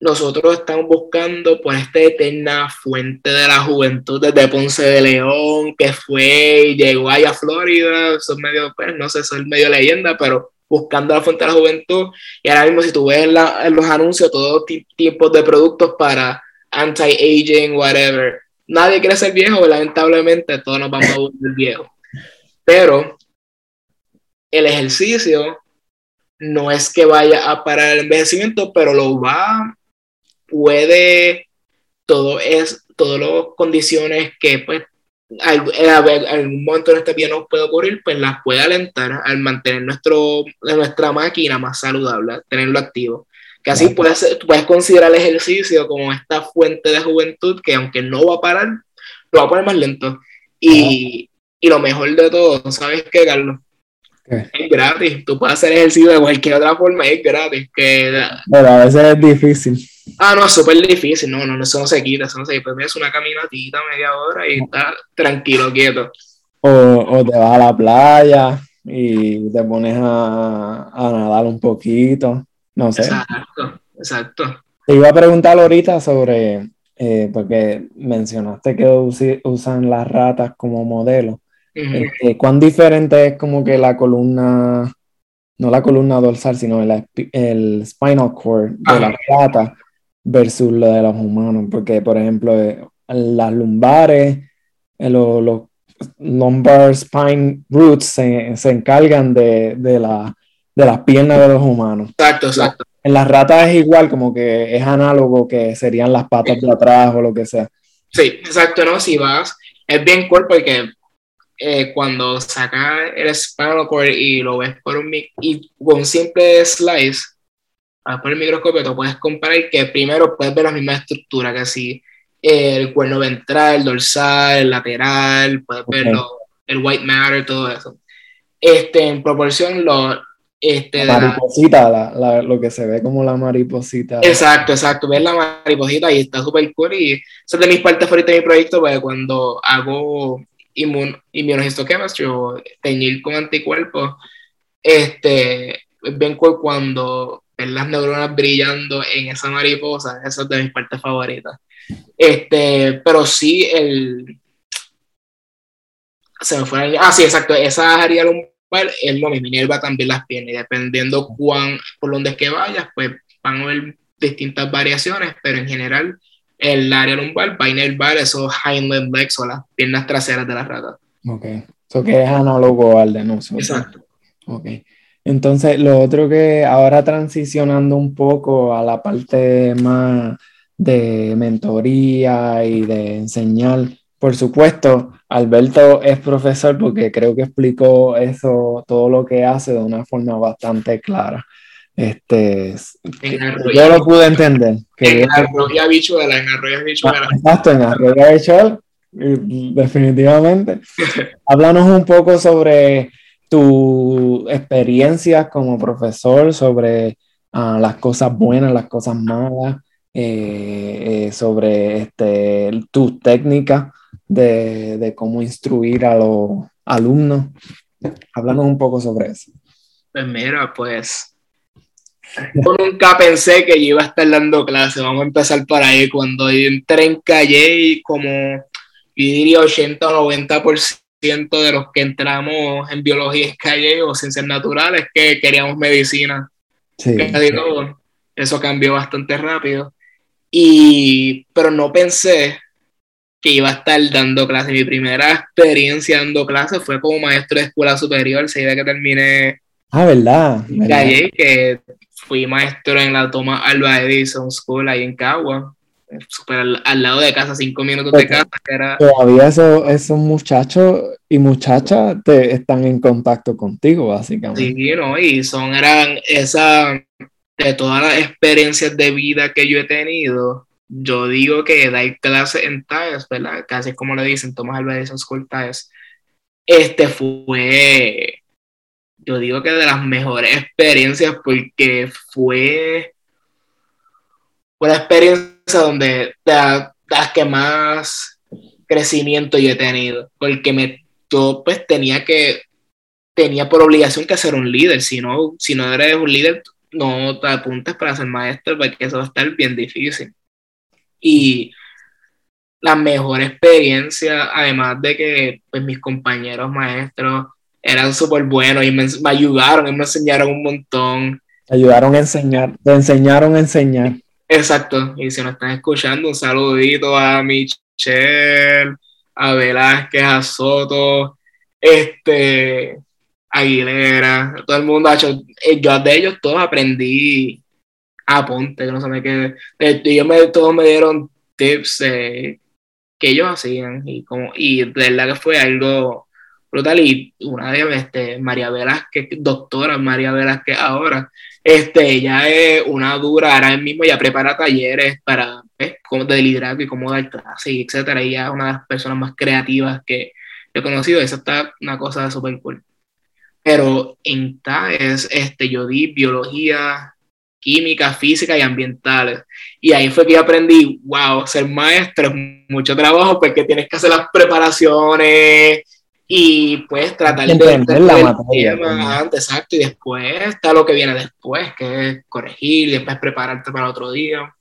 [SPEAKER 2] nosotros estamos buscando por esta eterna fuente de la juventud desde Ponce de León, que fue y llegó allá a Florida, son medio, pues no sé, son medio leyenda, pero buscando la fuente de la juventud. Y ahora mismo, si tú ves en, los anuncios, todos tipos de productos para anti-aging, whatever. Nadie quiere ser viejo, lamentablemente todos nos vamos a volver viejos. Pero el ejercicio no es que vaya a parar el envejecimiento, pero lo va puede, todo es, todas las condiciones que pues en algún momento en este día nos puede ocurrir, pues las puede alentar al mantener nuestro, nuestra máquina más saludable, tenerlo activo. Que así puedes, puedes considerar el ejercicio como esta fuente de juventud que aunque no va a parar, lo va a poner más lento. Y, y lo mejor de todo, ¿sabes qué, Carlos? Es gratis. Tú puedes hacer ejercicio de cualquier otra forma, es gratis. Que...
[SPEAKER 1] Pero a veces es difícil.
[SPEAKER 2] Ah, no, es súper difícil. No, no, eso no se quita, eso no se quita. Pues es una caminatita media hora y está tranquilo, quieto.
[SPEAKER 1] O, o te vas a la playa y te pones a, a nadar un poquito. No sé.
[SPEAKER 2] Exacto, exacto.
[SPEAKER 1] Te iba a preguntar ahorita sobre, eh, porque mencionaste que usan las ratas como modelo. Este, ¿Cuán diferente es como que la columna, no la columna dorsal, sino el, el spinal cord de la rata versus lo de los humanos? Porque, por ejemplo, eh, las lumbares, eh, los, los lumbar spine roots se, se encargan de, de, la, de las piernas de los humanos.
[SPEAKER 2] Exacto, exacto.
[SPEAKER 1] En las ratas es igual, como que es análogo que serían las patas de atrás o lo que sea.
[SPEAKER 2] Sí, exacto, ¿no? Si vas, es bien cuerpo porque eh, cuando sacas el spinal cord y lo ves por un, y con un simple slice, por el microscopio, te puedes comparar que primero puedes ver la misma estructura, que así el cuerno ventral, el dorsal, el lateral, puedes ver el white matter, todo eso. Este, en proporción, lo, este,
[SPEAKER 1] la mariposita, la, lo que se ve como la mariposita.
[SPEAKER 2] Exacto, exacto. Ves la mariposita y está súper cool. Y esa es de mis partes favoritas de mi proyecto, porque cuando hago inmun, immunohistochemistry o teñir con anticuerpos, este, ven cuando ven las neuronas brillando en esa mariposa, esa es de mis partes favoritas. Este, pero sí, el. Se me fue Ah, sí, exacto. Esa área lumbar es lo mismo. Minerva también las piernas. Y dependiendo cuán, por dónde es que vayas, pues van a haber distintas variaciones, pero en general el área lumbar va a inervar esos hind legs o las piernas traseras de la rata.
[SPEAKER 1] Ok. Eso que es análogo al de nosotros.
[SPEAKER 2] Exacto.
[SPEAKER 1] Ok. Entonces, lo otro que ahora transicionando un poco a la parte más de mentoría y de enseñar, por supuesto, Alberto es profesor porque creo que explicó eso, todo lo que hace de una forma bastante clara. Este, yo lo pude entender.
[SPEAKER 2] Que en arroyo habichuela, en arroyo habichuela.
[SPEAKER 1] Exacto, en arroyo habichuela, definitivamente. Háblanos un poco sobre tu experiencia como profesor, sobre uh, las cosas buenas, las cosas malas, eh, eh, sobre este, tu técnica de, de cómo instruir a los alumnos. Háblanos un poco sobre eso.
[SPEAKER 2] Pues mira, pues Yo nunca pensé que yo iba a estar dando clases. Vamos a empezar por ahí. Cuando yo entré en Calle, como yo diría 80 o 90% de los que entramos en biología es Calle o ciencias naturales que queríamos medicina. Sí. Eso cambió bastante rápido. Y, pero no pensé que iba a estar dando clases. Mi primera experiencia dando clases fue como maestro de escuela superior, se que terminé.
[SPEAKER 1] Ah, ¿verdad?
[SPEAKER 2] Calle, que fui maestro en la Toma Alba Edison School ahí en Cagua, super al, lado de casa, cinco minutos de casa. era...
[SPEAKER 1] Todavía esos muchachos y muchachas te están en contacto contigo, básicamente.
[SPEAKER 2] Sí, no, y son, eran esa, de todas las experiencias de vida que yo he tenido, yo digo que dar clase en TAES, ¿verdad? Casi como le dicen, Tomás Alba Edison School TAES, este fue yo digo que de las mejores experiencias porque fue una experiencia donde de las que más crecimiento yo he tenido, porque me, yo pues tenía que, tenía por obligación que ser un líder, si no, si no eres un líder, no te apuntes para ser maestro, porque eso va a estar bien difícil. Y la mejor experiencia, además de que pues, mis compañeros maestros eran súper buenos y me, ayudaron y me enseñaron un montón.
[SPEAKER 1] Ayudaron a enseñar, te enseñaron a enseñar.
[SPEAKER 2] Exacto, y si nos están escuchando, un saludito a Michelle, a Velázquez, a Soto, este, Aguilera, todo el mundo ha hecho, eh, yo de ellos todos aprendí a Ponte, que no sé qué, ellos me, todos me dieron tips que ellos hacían y como, y de verdad que fue algo brutal. Y una de este, María Velázquez, doctora María Velázquez ahora, este, ella es una dura, ahora mismo ya prepara talleres para ¿ves? Cómo de liderazgo y cómo dar clases, etcétera. Ella es una de las personas más creativas que he conocido. Eso está una cosa súper cool. Pero en TAES, este, yo di biología, química, física y ambientales. Y ahí fue que aprendí, wow, ser maestro es mucho trabajo porque tienes que hacer las preparaciones, y pues tratar de entender la materia pues. antes, exacto, y después está lo que viene después, que es corregir y después prepararte para otro día.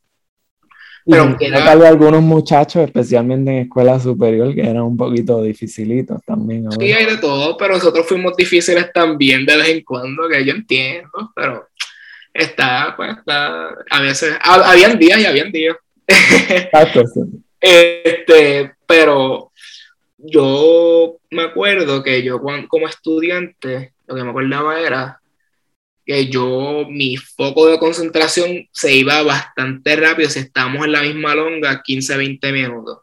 [SPEAKER 1] Pero y algunos muchachos, especialmente en escuela superior, que eran un poquito dificilitos también.
[SPEAKER 2] Sí, hay de todo, pero nosotros fuimos difíciles también de vez en cuando, que yo entiendo, pero está, pues está, a veces, habían días y habían días. Exacto, sí. Este, pero yo me acuerdo que yo como estudiante, lo que me acordaba era que yo, mi foco de concentración se iba bastante rápido si estamos en la misma longa, 15, 20 minutos.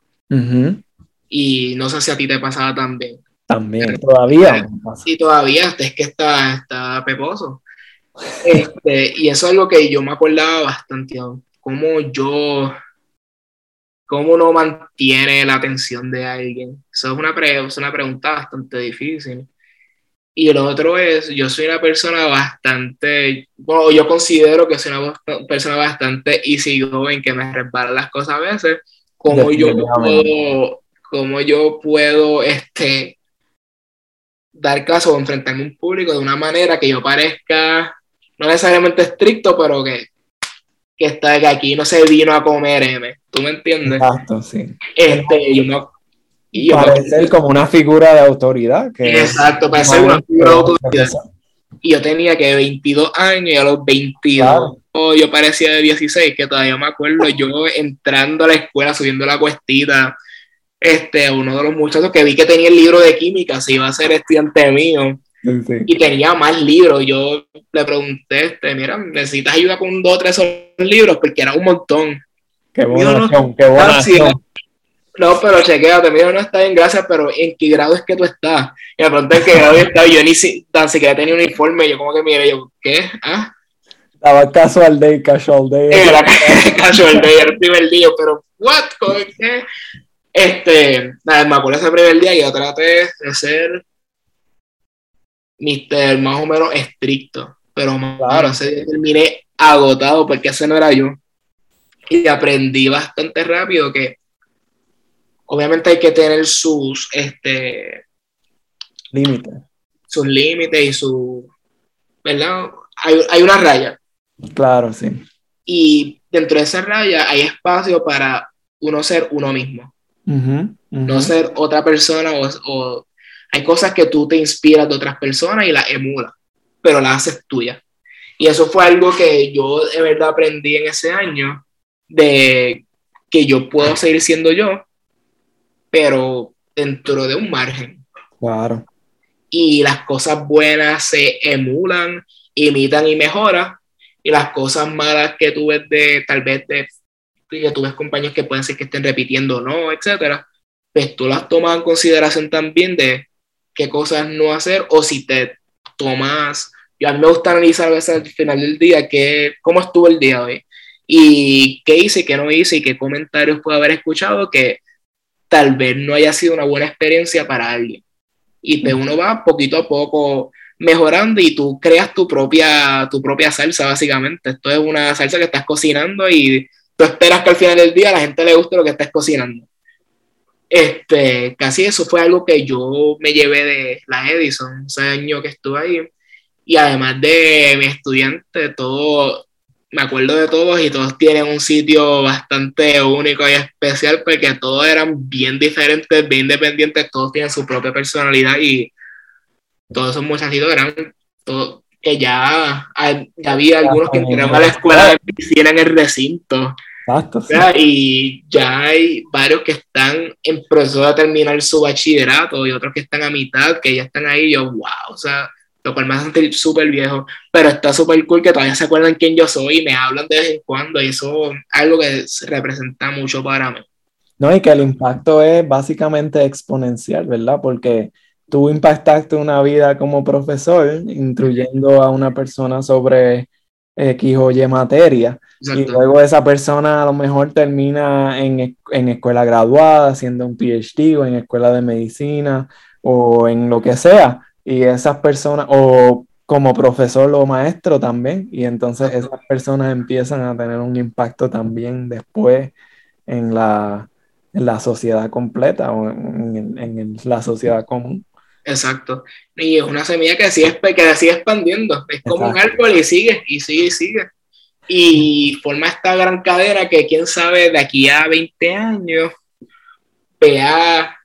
[SPEAKER 2] Y no sé si a ti te pasaba también.
[SPEAKER 1] También, todavía.
[SPEAKER 2] Sí, todavía, es que está, está peposo. Este, y eso es lo que yo me acordaba bastante, como yo ¿Cómo uno mantiene la atención de alguien? Eso es una, una pregunta bastante difícil. Y lo otro es, yo soy una persona bastante, bueno, yo considero que soy una persona bastante easy going, que me resbalan las cosas a veces. ¿Cómo yo puedo, cómo yo puedo este, dar caso o enfrentarme a un público de una manera que yo parezca, no necesariamente estricto, pero que que está que aquí no se vino a comer M. ¿Tú me entiendes?
[SPEAKER 1] Exacto, sí.
[SPEAKER 2] Este, yo no.
[SPEAKER 1] Y parece como una figura de autoridad. Que
[SPEAKER 2] exacto, parece una figura de autoridad. Y yo tenía que 22 años y a los 22 yo parecía de 16, que todavía me acuerdo yo entrando a la escuela, subiendo la cuestita, este, uno de los muchachos que vi que tenía el libro de química, se iba a ser estudiante mío. Y tenía más libros. Yo le pregunté, este, mira, ¿necesitas ayuda con dos o tres libros? Porque era un montón.
[SPEAKER 1] Qué buena no, qué buena
[SPEAKER 2] No, pero chequéate, mira, no está bien, gracias, pero ¿en qué grado es que tú estás? Y me pregunté en qué grado estaba, yo ni tan siquiera tenía un informe, yo como que mire, yo, ¿qué? ¿Ah?
[SPEAKER 1] Estaba casual day, casual day.
[SPEAKER 2] Era casual day, era el primer día, pero, ¿what? ¿Qué? Este, nada, me acuerdo ese primer día y yo traté de ser Mister más o menos estricto, pero claro, ese día terminé agotado porque ese no era yo. Y aprendí bastante rápido que obviamente hay que tener sus este,
[SPEAKER 1] límites.
[SPEAKER 2] Sus límites y su. ¿Verdad? Hay, hay una raya.
[SPEAKER 1] Claro, sí.
[SPEAKER 2] Y dentro de esa raya hay espacio para uno ser uno mismo. No ser otra persona o, hay cosas que tú te inspiras de otras personas y las emulas, pero las haces tuyas. Y eso fue algo que yo de verdad aprendí en ese año, de que yo puedo seguir siendo yo, pero dentro de un margen.
[SPEAKER 1] Claro.
[SPEAKER 2] Y las cosas buenas se emulan, imitan y mejoran, y las cosas malas que tú ves de, tal vez de, que tú ves compañeros que pueden ser que estén repitiendo o no, etcétera, pues tú las tomas en consideración también de qué cosas no hacer, o si te tomas, y a mí me gusta analizar a veces al final del día que, cómo estuvo el día hoy, y qué hice, qué no hice, y qué comentarios puedo haber escuchado que tal vez no haya sido una buena experiencia para alguien. Y pues uno va poquito a poco mejorando y tú creas tu propia, tu propia salsa, básicamente. Esto es una salsa que estás cocinando y tú esperas que al final del día a la gente le guste lo que estás cocinando. Este, casi eso fue algo que yo me llevé de la Edison, ese año que estuve ahí. Y además de mi estudiante, todo, me acuerdo de todos y todos tienen un sitio bastante único y especial porque todos eran bien diferentes, bien independientes, todos tienen su propia personalidad y todos esos muchachitos eran todo, que ya, había algunos que entraron a la escuela de piscina en el recinto. Exacto, Y ya hay varios que están en proceso de terminar su bachillerato y otros que están a mitad, que ya están ahí. yo, wow, o sea, lo cual me hace sentir súper viejo, pero está súper cool que todavía se acuerdan quién yo soy y me hablan de vez en cuando y eso es algo que representa mucho para mí.
[SPEAKER 1] No, y que el impacto es básicamente exponencial, ¿verdad? Porque tú impactaste una vida como profesor, instruyendo a una persona sobre X o Y materia, y luego esa persona a lo mejor termina en, en, escuela graduada, haciendo un PhD o en escuela de medicina o en lo que sea, y esas personas, o como profesor o maestro también, y entonces esas personas empiezan a tener un impacto también después en la, en la sociedad completa o en, en la sociedad común.
[SPEAKER 2] Exacto. Y es una semilla que sigue, que sigue expandiendo. Es como un árbol y sigue, y sigue, y sigue. Y forma esta gran cadera que quién sabe de aquí a 20 años vea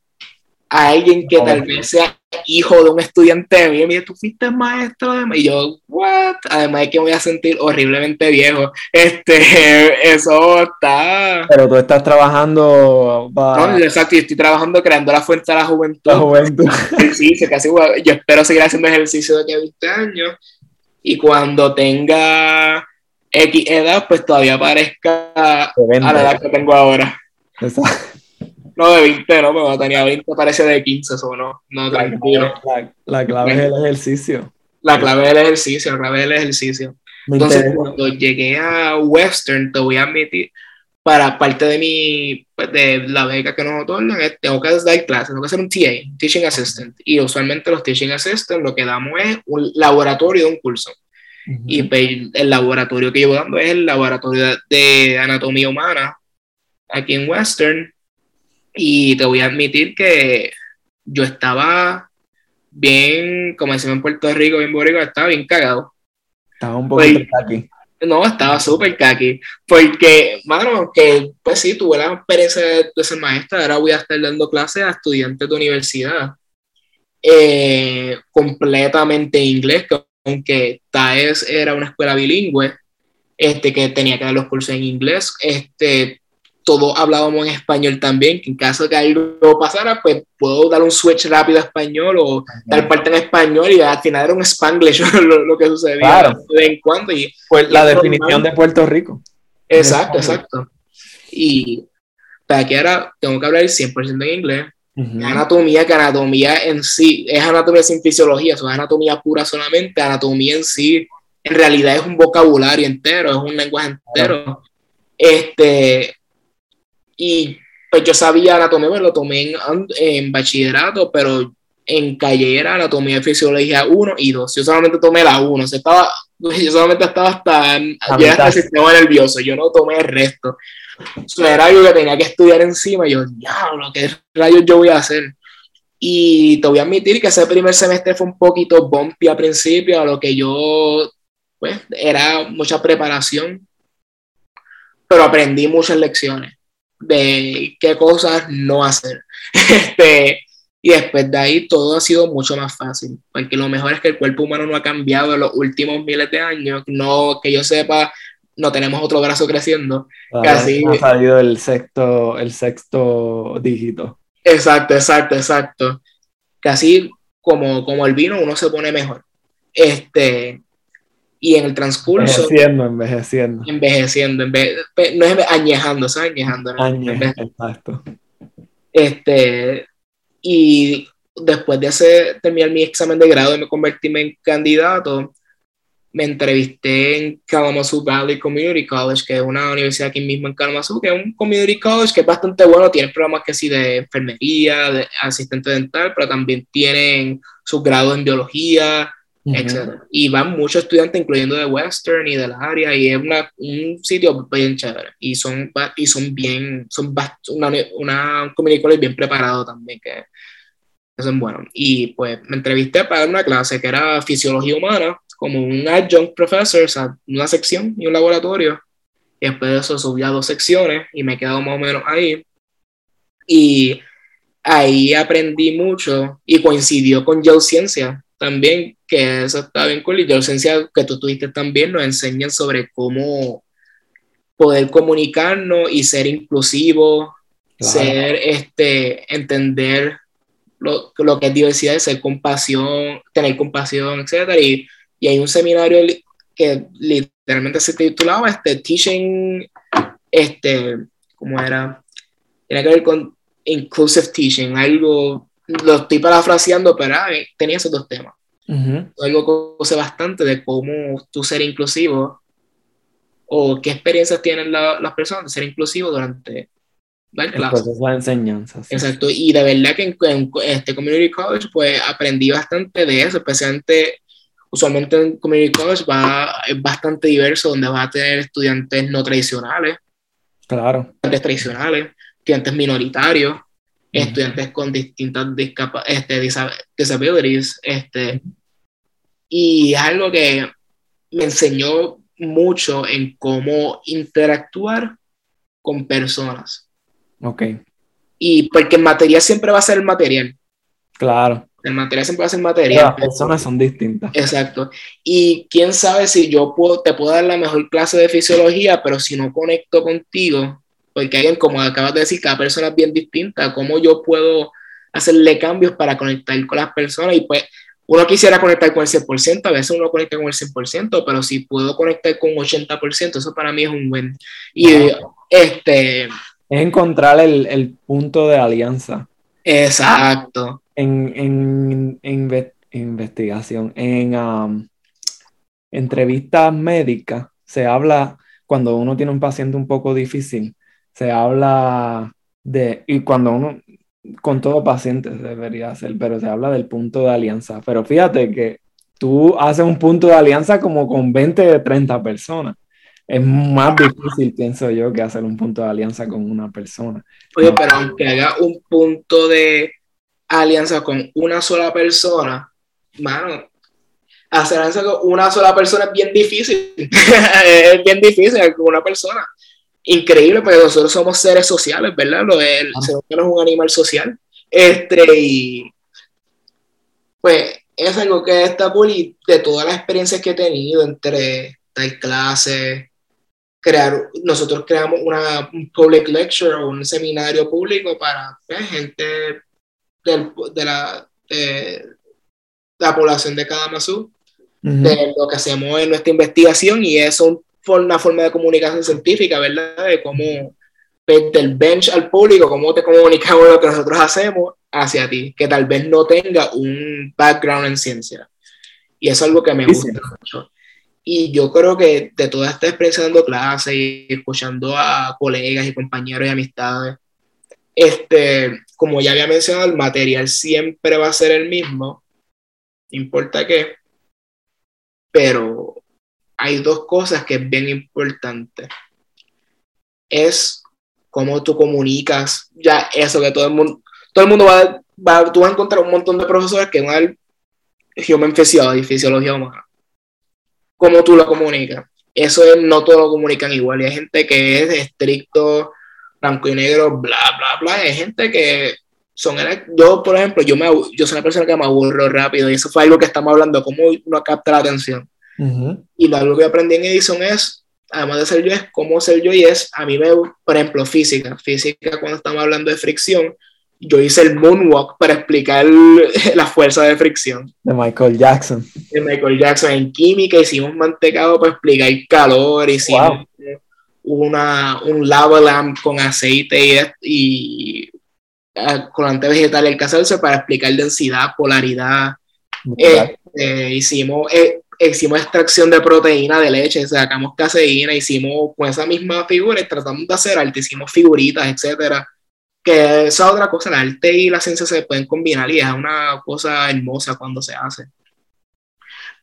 [SPEAKER 2] a alguien que tal vez sea hijo de un estudiante mí, mira, tú fuiste maestro de y yo, what, además de que me voy a sentir horriblemente viejo, este, eso está...
[SPEAKER 1] Pero tú estás trabajando...
[SPEAKER 2] No, exacto, estoy trabajando creando la fuente de la juventud. La juventud. Sí, sí, casi, yo espero seguir haciendo ejercicio de aquí a 20 años, y cuando tenga X edad, pues todavía parezca a la edad que tengo ahora. Exacto. No, de 20 no, pero tenía 20, parece de 15, eso no. No, tranquilo.
[SPEAKER 1] La, clave es el ejercicio.
[SPEAKER 2] La clave del ejercicio, la clave del ejercicio. Entonces, cuando llegué a Western, te voy a admitir, para parte de mi, pues, de la beca que nos otorgan, tengo que dar clases, tengo que hacer un TA, Teaching Assistant. Y usualmente los Teaching Assistants lo que damos es un laboratorio de un curso. Y pues, el laboratorio que llevo dando es el laboratorio de anatomía humana aquí en Western y te voy a admitir que yo estaba bien, como decimos en Puerto Rico, bien boricua, estaba bien cagado.
[SPEAKER 1] Estaba un poquito caqui.
[SPEAKER 2] No, estaba súper caqui. Porque, mano, que pues sí, tuve la experiencia de, ser maestra, ahora voy a estar dando clases a estudiantes de universidad. Eh, completamente inglés, aunque TAES era una escuela bilingüe, este, que tenía que dar los cursos en inglés, este, todos hablábamos en español también, en caso de que algo pasara, pues puedo dar un switch rápido a español o dar parte en español y al final era un spanglish lo, que sucedía de vez en cuando. Y,
[SPEAKER 1] pues la definición de Puerto Rico.
[SPEAKER 2] Exacto, exacto. Y para que ahora tengo que hablar 100% en inglés. Anatomía, que anatomía en sí es anatomía sin fisiología, es anatomía pura solamente, anatomía en sí en realidad es un vocabulario entero, es un lenguaje entero. Este, y pues yo sabía anatomía, me lo tomé en, bachillerato, pero en calle era anatomía y fisiología 1 y 2. Yo solamente tomé la 1. O estaba, yo solamente estaba hasta, ya hasta el sistema nervioso. Yo no tomé el resto. Eso era algo que tenía que estudiar encima. Y yo, diablo, ¿qué rayos yo voy a hacer? Y te voy a admitir que ese primer semestre fue un poquito bumpy al principio, a lo que yo pues era mucha preparación, pero aprendí muchas lecciones de qué cosas no hacer. Este, y después de ahí todo ha sido mucho más fácil, porque lo mejor es que el cuerpo humano no ha cambiado en los últimos miles de años, no que yo sepa, no tenemos otro brazo creciendo.
[SPEAKER 1] Casi ha salido el sexto, el sexto dígito.
[SPEAKER 2] Exacto, exacto, exacto. Casi como, como el vino uno se pone mejor. Este, y en el transcurso.
[SPEAKER 1] Envejeciendo, envejeciendo.
[SPEAKER 2] Envejeciendo, no es añejando, ¿sabes? Añejando.
[SPEAKER 1] Añejando, exacto.
[SPEAKER 2] Este, y después de hacer, terminar mi examen de grado y me convertirme en candidato, me entrevisté en Kalamazoo Valley Community College, que es una universidad aquí mismo en Kalamazoo, que es un community college que es bastante bueno, tiene programas que sí de enfermería, de asistente dental, pero también tienen sus grados en biología, etc. Y van muchos estudiantes, incluyendo de Western y de la área, y es una, un sitio bien chévere. Y son, y son bien, son una, una community college bien preparado también, que eso es bueno. Y pues me entrevisté para una clase que era fisiología humana, como un adjunct professor, o sea, una sección y un laboratorio. Y después de eso subí a dos secciones y me he quedado más o menos ahí. Y ahí aprendí mucho y coincidió con Geociencia también, que eso está bien cool. Y Geociencia, que tú tuviste también, nos enseñan sobre cómo poder comunicarnos y ser inclusivos, ser, este, entender lo, lo, que es diversidad, ser compasión, tener compasión, etc. Y, y hay un seminario que literalmente se titulaba este, Teaching, este, ¿cómo era? Tiene que ver con Inclusive Teaching, algo, lo estoy parafraseando, pero ah, tenía esos dos temas. Algo que sé bastante de cómo tú ser inclusivo o qué experiencias tienen las personas de ser inclusivo durante
[SPEAKER 1] el proceso de enseñanza.
[SPEAKER 2] Exacto, y de verdad que en, este Community College pues aprendí bastante de eso, especialmente usualmente en Community College va, es bastante diverso, donde vas a tener estudiantes no tradicionales,
[SPEAKER 1] claro.
[SPEAKER 2] estudiantes tradicionales, estudiantes minoritarios, estudiantes con distintas este, disabilities, este, y es algo que me enseñó mucho en cómo interactuar con personas.
[SPEAKER 1] Ok.
[SPEAKER 2] Y porque el material siempre va a ser el material.
[SPEAKER 1] Claro.
[SPEAKER 2] El material siempre va a ser material.
[SPEAKER 1] Las personas son distintas.
[SPEAKER 2] Exacto. Y quién sabe si yo puedo, te puedo dar la mejor clase de fisiología, pero si no conecto contigo, porque alguien, como acabas de decir, cada persona es bien distinta, ¿cómo yo puedo hacerle cambios para conectar con las personas? Y pues uno quisiera conectar con el 100%, a veces uno conecta con el 100%, pero si puedo conectar con 80%, eso para mí es un buen. Y este
[SPEAKER 1] es encontrar el, el punto de alianza.
[SPEAKER 2] Exacto.
[SPEAKER 1] En, en, investigación, en um, entrevistas médicas, se habla, cuando uno tiene un paciente un poco difícil, se habla de, y cuando uno, con todo paciente debería hacer, pero se habla del punto de alianza. Pero fíjate que tú haces un punto de alianza como con 20 o 30 personas es más difícil, pienso yo, que hacer un punto de alianza con una persona.
[SPEAKER 2] Oye, pero aunque haga un punto de alianza con una sola persona, mano, hacer alianza con una sola persona es bien difícil. es bien difícil con una persona. Increíble, porque nosotros somos seres sociales, ¿verdad? Lo el ser humano es un animal social. Este, y pues es algo que está cool y de todas las experiencias que he tenido entre tal clase, crear, nosotros creamos una, un public lecture o un seminario público para pues, gente del, de, la, de, la población de Kalamazoo, de lo que hacemos en nuestra investigación y eso es una forma de comunicación científica, ¿verdad? De cómo pues, del bench al público, cómo te comunicamos lo que nosotros hacemos hacia ti, que tal vez no tenga un background en ciencia. Y eso es algo que me gusta mucho. Y yo creo que de toda esta experiencia dando clases y escuchando a colegas y compañeros y amistades, este, como ya había mencionado, el material siempre va a ser el mismo, no importa qué, pero hay dos cosas que es bien importante. Es cómo tú comunicas, ya eso que todo el mundo, todo el mundo va, va tú vas a encontrar un montón de profesores que van al Human Physiology, fisiología humana cómo tú lo comunicas. Eso es, no todos lo comunican igual. Y hay gente que es estricto, blanco y negro, bla, bla, bla. Hay gente que son. Yo, por ejemplo, yo, me, yo soy una persona que me aburro rápido. Y eso fue algo que estamos hablando, cómo uno capta la atención. Y lo, algo que aprendí en Edison es, además de ser yo, es cómo ser yo. Y es, a mí me, por ejemplo, física. Física, cuando estamos hablando de fricción, yo hice el moonwalk para explicar la fuerza de fricción.
[SPEAKER 1] De Michael Jackson.
[SPEAKER 2] De Michael Jackson. En química hicimos mantecado para explicar calor, hicimos una, un lava lamp con aceite y, y uh, colorante vegetal, el caso para explicar densidad, polaridad. Este, hicimos, eh, hicimos extracción de proteína de leche, sacamos caseína, hicimos con esa misma figura y tratamos de hacer arte, hicimos figuritas, etcétera que esa otra cosa, el arte y la ciencia se pueden combinar y es una cosa hermosa cuando se hace.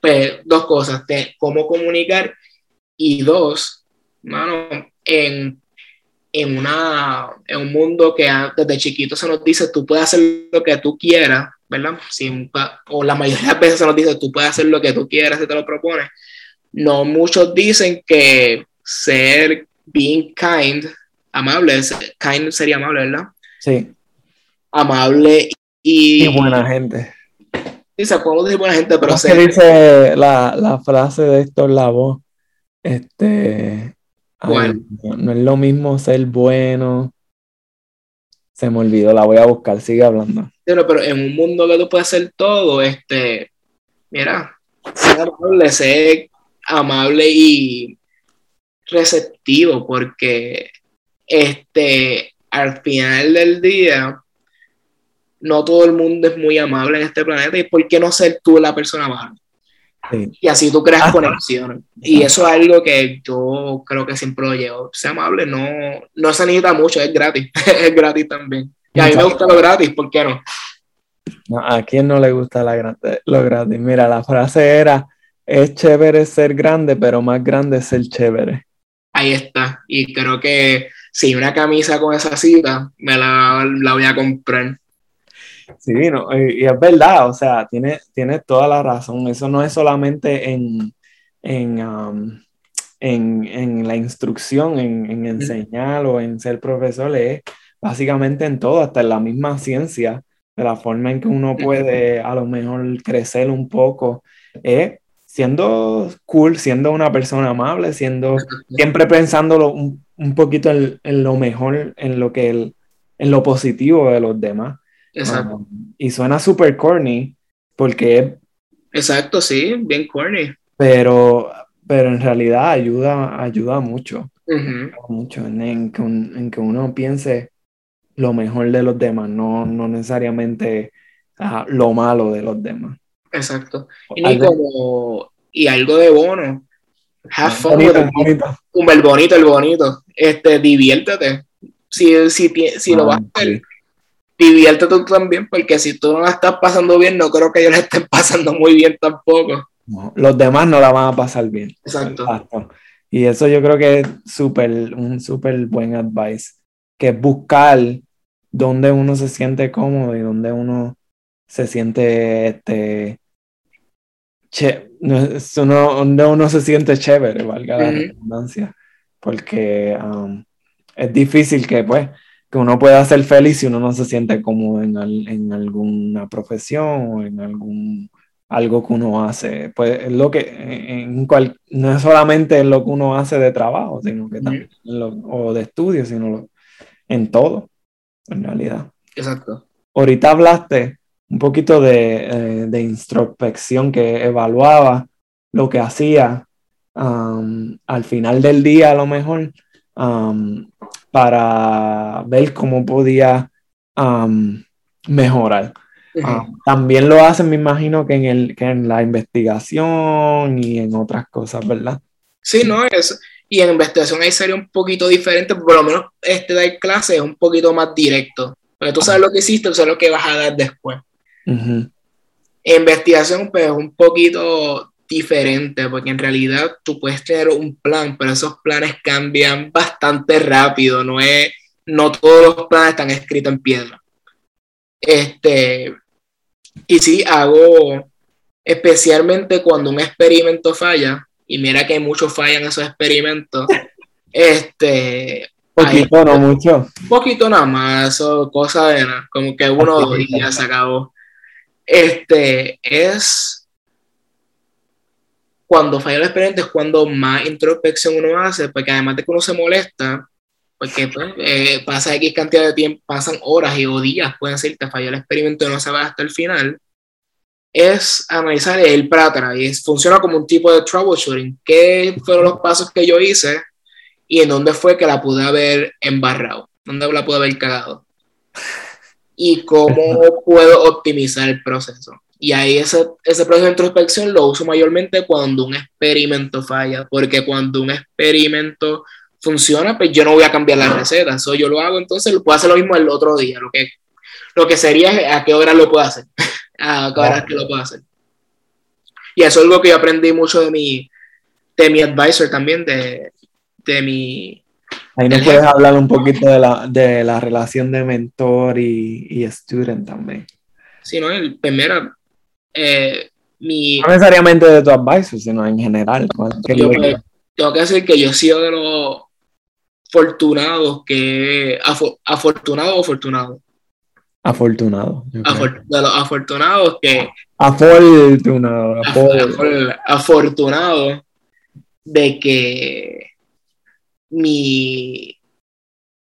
[SPEAKER 2] Pues dos cosas, cómo comunicar y dos, mano, en, en, una, en un mundo que desde chiquito se nos dice tú puedes hacer lo que tú quieras, ¿verdad? o la mayoría de las veces se nos dice tú puedes hacer lo que tú quieras si te lo propones. No muchos dicen que ser being kind amable, kind sería amable, ¿verdad?
[SPEAKER 1] Sí.
[SPEAKER 2] Amable y...
[SPEAKER 1] y buena gente.
[SPEAKER 2] Sí, se puede decir buena gente, pero...
[SPEAKER 1] Se dice la, la, frase de Héctor Lavoe? Este...
[SPEAKER 2] Bueno.
[SPEAKER 1] no, es lo mismo ser bueno. Se me olvidó, la voy a buscar, sigue hablando.
[SPEAKER 2] Pero, pero en un mundo que tú puedes hacer todo, este, mira, ser amable, ser amable y receptivo, porque este, al final del día, no todo el mundo es muy amable en este planeta y ¿por qué no ser tú la persona amable? Y así tú creas ah. conexiones. Y eso es algo que yo creo que siempre lo llevo. Sea amable, no, no se necesita mucho, es gratis. es gratis también. Y a mí me gusta lo gratis, ¿por qué no?
[SPEAKER 1] ¿A quién no le gusta la, lo gratis? Mira, la frase era, es chévere ser grande, pero más grande es ser chévere.
[SPEAKER 2] Ahí está. Y creo que si una camisa con esa cita, me la, la voy a comprar.
[SPEAKER 1] Sí, no, y, es verdad, o sea, tiene, tiene toda la razón. Eso no es solamente en, en, um, en, en la instrucción, en, en, enseñar o en ser profesor, es básicamente en todo, hasta en la misma ciencia, de la forma en que uno puede a lo mejor crecer un poco, es siendo cool, siendo una persona amable, siendo siempre pensándolo un, un poquito en, en, lo mejor, en lo que el, en lo positivo de los demás.
[SPEAKER 2] Exacto. Um,
[SPEAKER 1] y suena súper corny porque...
[SPEAKER 2] Exacto, sí, bien corny.
[SPEAKER 1] Pero, pero en realidad ayuda, ayuda mucho. Mucho en, que en, que uno piense lo mejor de los demás, no, no necesariamente uh, lo malo de los demás.
[SPEAKER 2] Exacto. Y, como, y algo de bono. Have fun bonito, el bonito. Un, el bonito, el bonito. Este, diviértete. Si, si, si lo vas a hacer, diviértete tú también, porque si tú no la estás pasando bien, no creo que ellos la estén pasando muy bien tampoco.
[SPEAKER 1] los demás no la van a pasar bien.
[SPEAKER 2] Exacto.
[SPEAKER 1] Y eso yo creo que es súper, un súper buen advice, que es buscar donde uno se siente cómodo y donde uno se siente este, uno, donde uno se siente chévere, valga la redundancia, porque um, es difícil que pues que uno pueda ser feliz si uno no se siente como en, en alguna profesión o en algún algo que uno hace. Pues es lo que en cual, no es solamente en lo que uno hace de trabajo, sino que también o de estudio, sino en todo, en realidad.
[SPEAKER 2] Exacto.
[SPEAKER 1] Ahorita hablaste un poquito de, eh, de introspección que evaluaba lo que hacía um, al final del día a lo mejor um, para ver cómo podía um, mejorar. también lo hacen, me imagino, que en, el, que en la investigación y en otras cosas, ¿verdad?
[SPEAKER 2] Sí, no, es, y en investigación ahí sería un poquito diferente, por lo menos este de clase es un poquito más directo, porque tú sabes lo que hiciste, tú sabes lo que vas a dar después. Investigación, pues, un poquito diferente, porque en realidad tú puedes tener un plan, pero esos planes cambian bastante rápido, no es, no todos los planes están escritos en piedra. Este, y sí, hago, especialmente cuando un experimento falla, y mira que muchos fallan esos experimentos. Este,
[SPEAKER 1] Poquito, no mucho.
[SPEAKER 2] Poquito nada más, eso, cosa de nada, como que uno o dos días se acabó. Este, es cuando falla el experiente es cuando más introspección uno hace, porque además de que uno se molesta, porque pues, eh, pasa X cantidad de tiempo, pasan horas y o días, pueden ser, te falló el experimento y no se va hasta el final, es analizar el para atrás y funciona como un tipo de troubleshooting. ¿Qué fueron los pasos que yo hice y en dónde fue que la pude haber embarrado? ¿Dónde la pude haber cagado? Y cómo puedo optimizar el proceso. Y ahí ese, ese proceso de introspección lo uso mayormente cuando un experimento falla, porque cuando un experimento funciona, pues yo no voy a cambiar la receta, eso yo lo hago, entonces puedo hacer lo mismo el otro día, lo que, lo que sería a qué hora lo puedo hacer, a qué hora que lo puedo hacer. Y eso es algo que yo aprendí mucho de mi, de mi advisor también, de, de mi...
[SPEAKER 1] Ahí nos puedes hablar un poquito de la, de la relación de mentor y, y student también.
[SPEAKER 2] Sí, no, el primero, eh, mi...
[SPEAKER 1] No necesariamente de tu advisor, sino en general.
[SPEAKER 2] Yo, tengo que decir que yo he sido de los afortunados que afortunado o afortunado
[SPEAKER 1] afortunado
[SPEAKER 2] de los afortunados que
[SPEAKER 1] afortunado
[SPEAKER 2] afortunado de que mi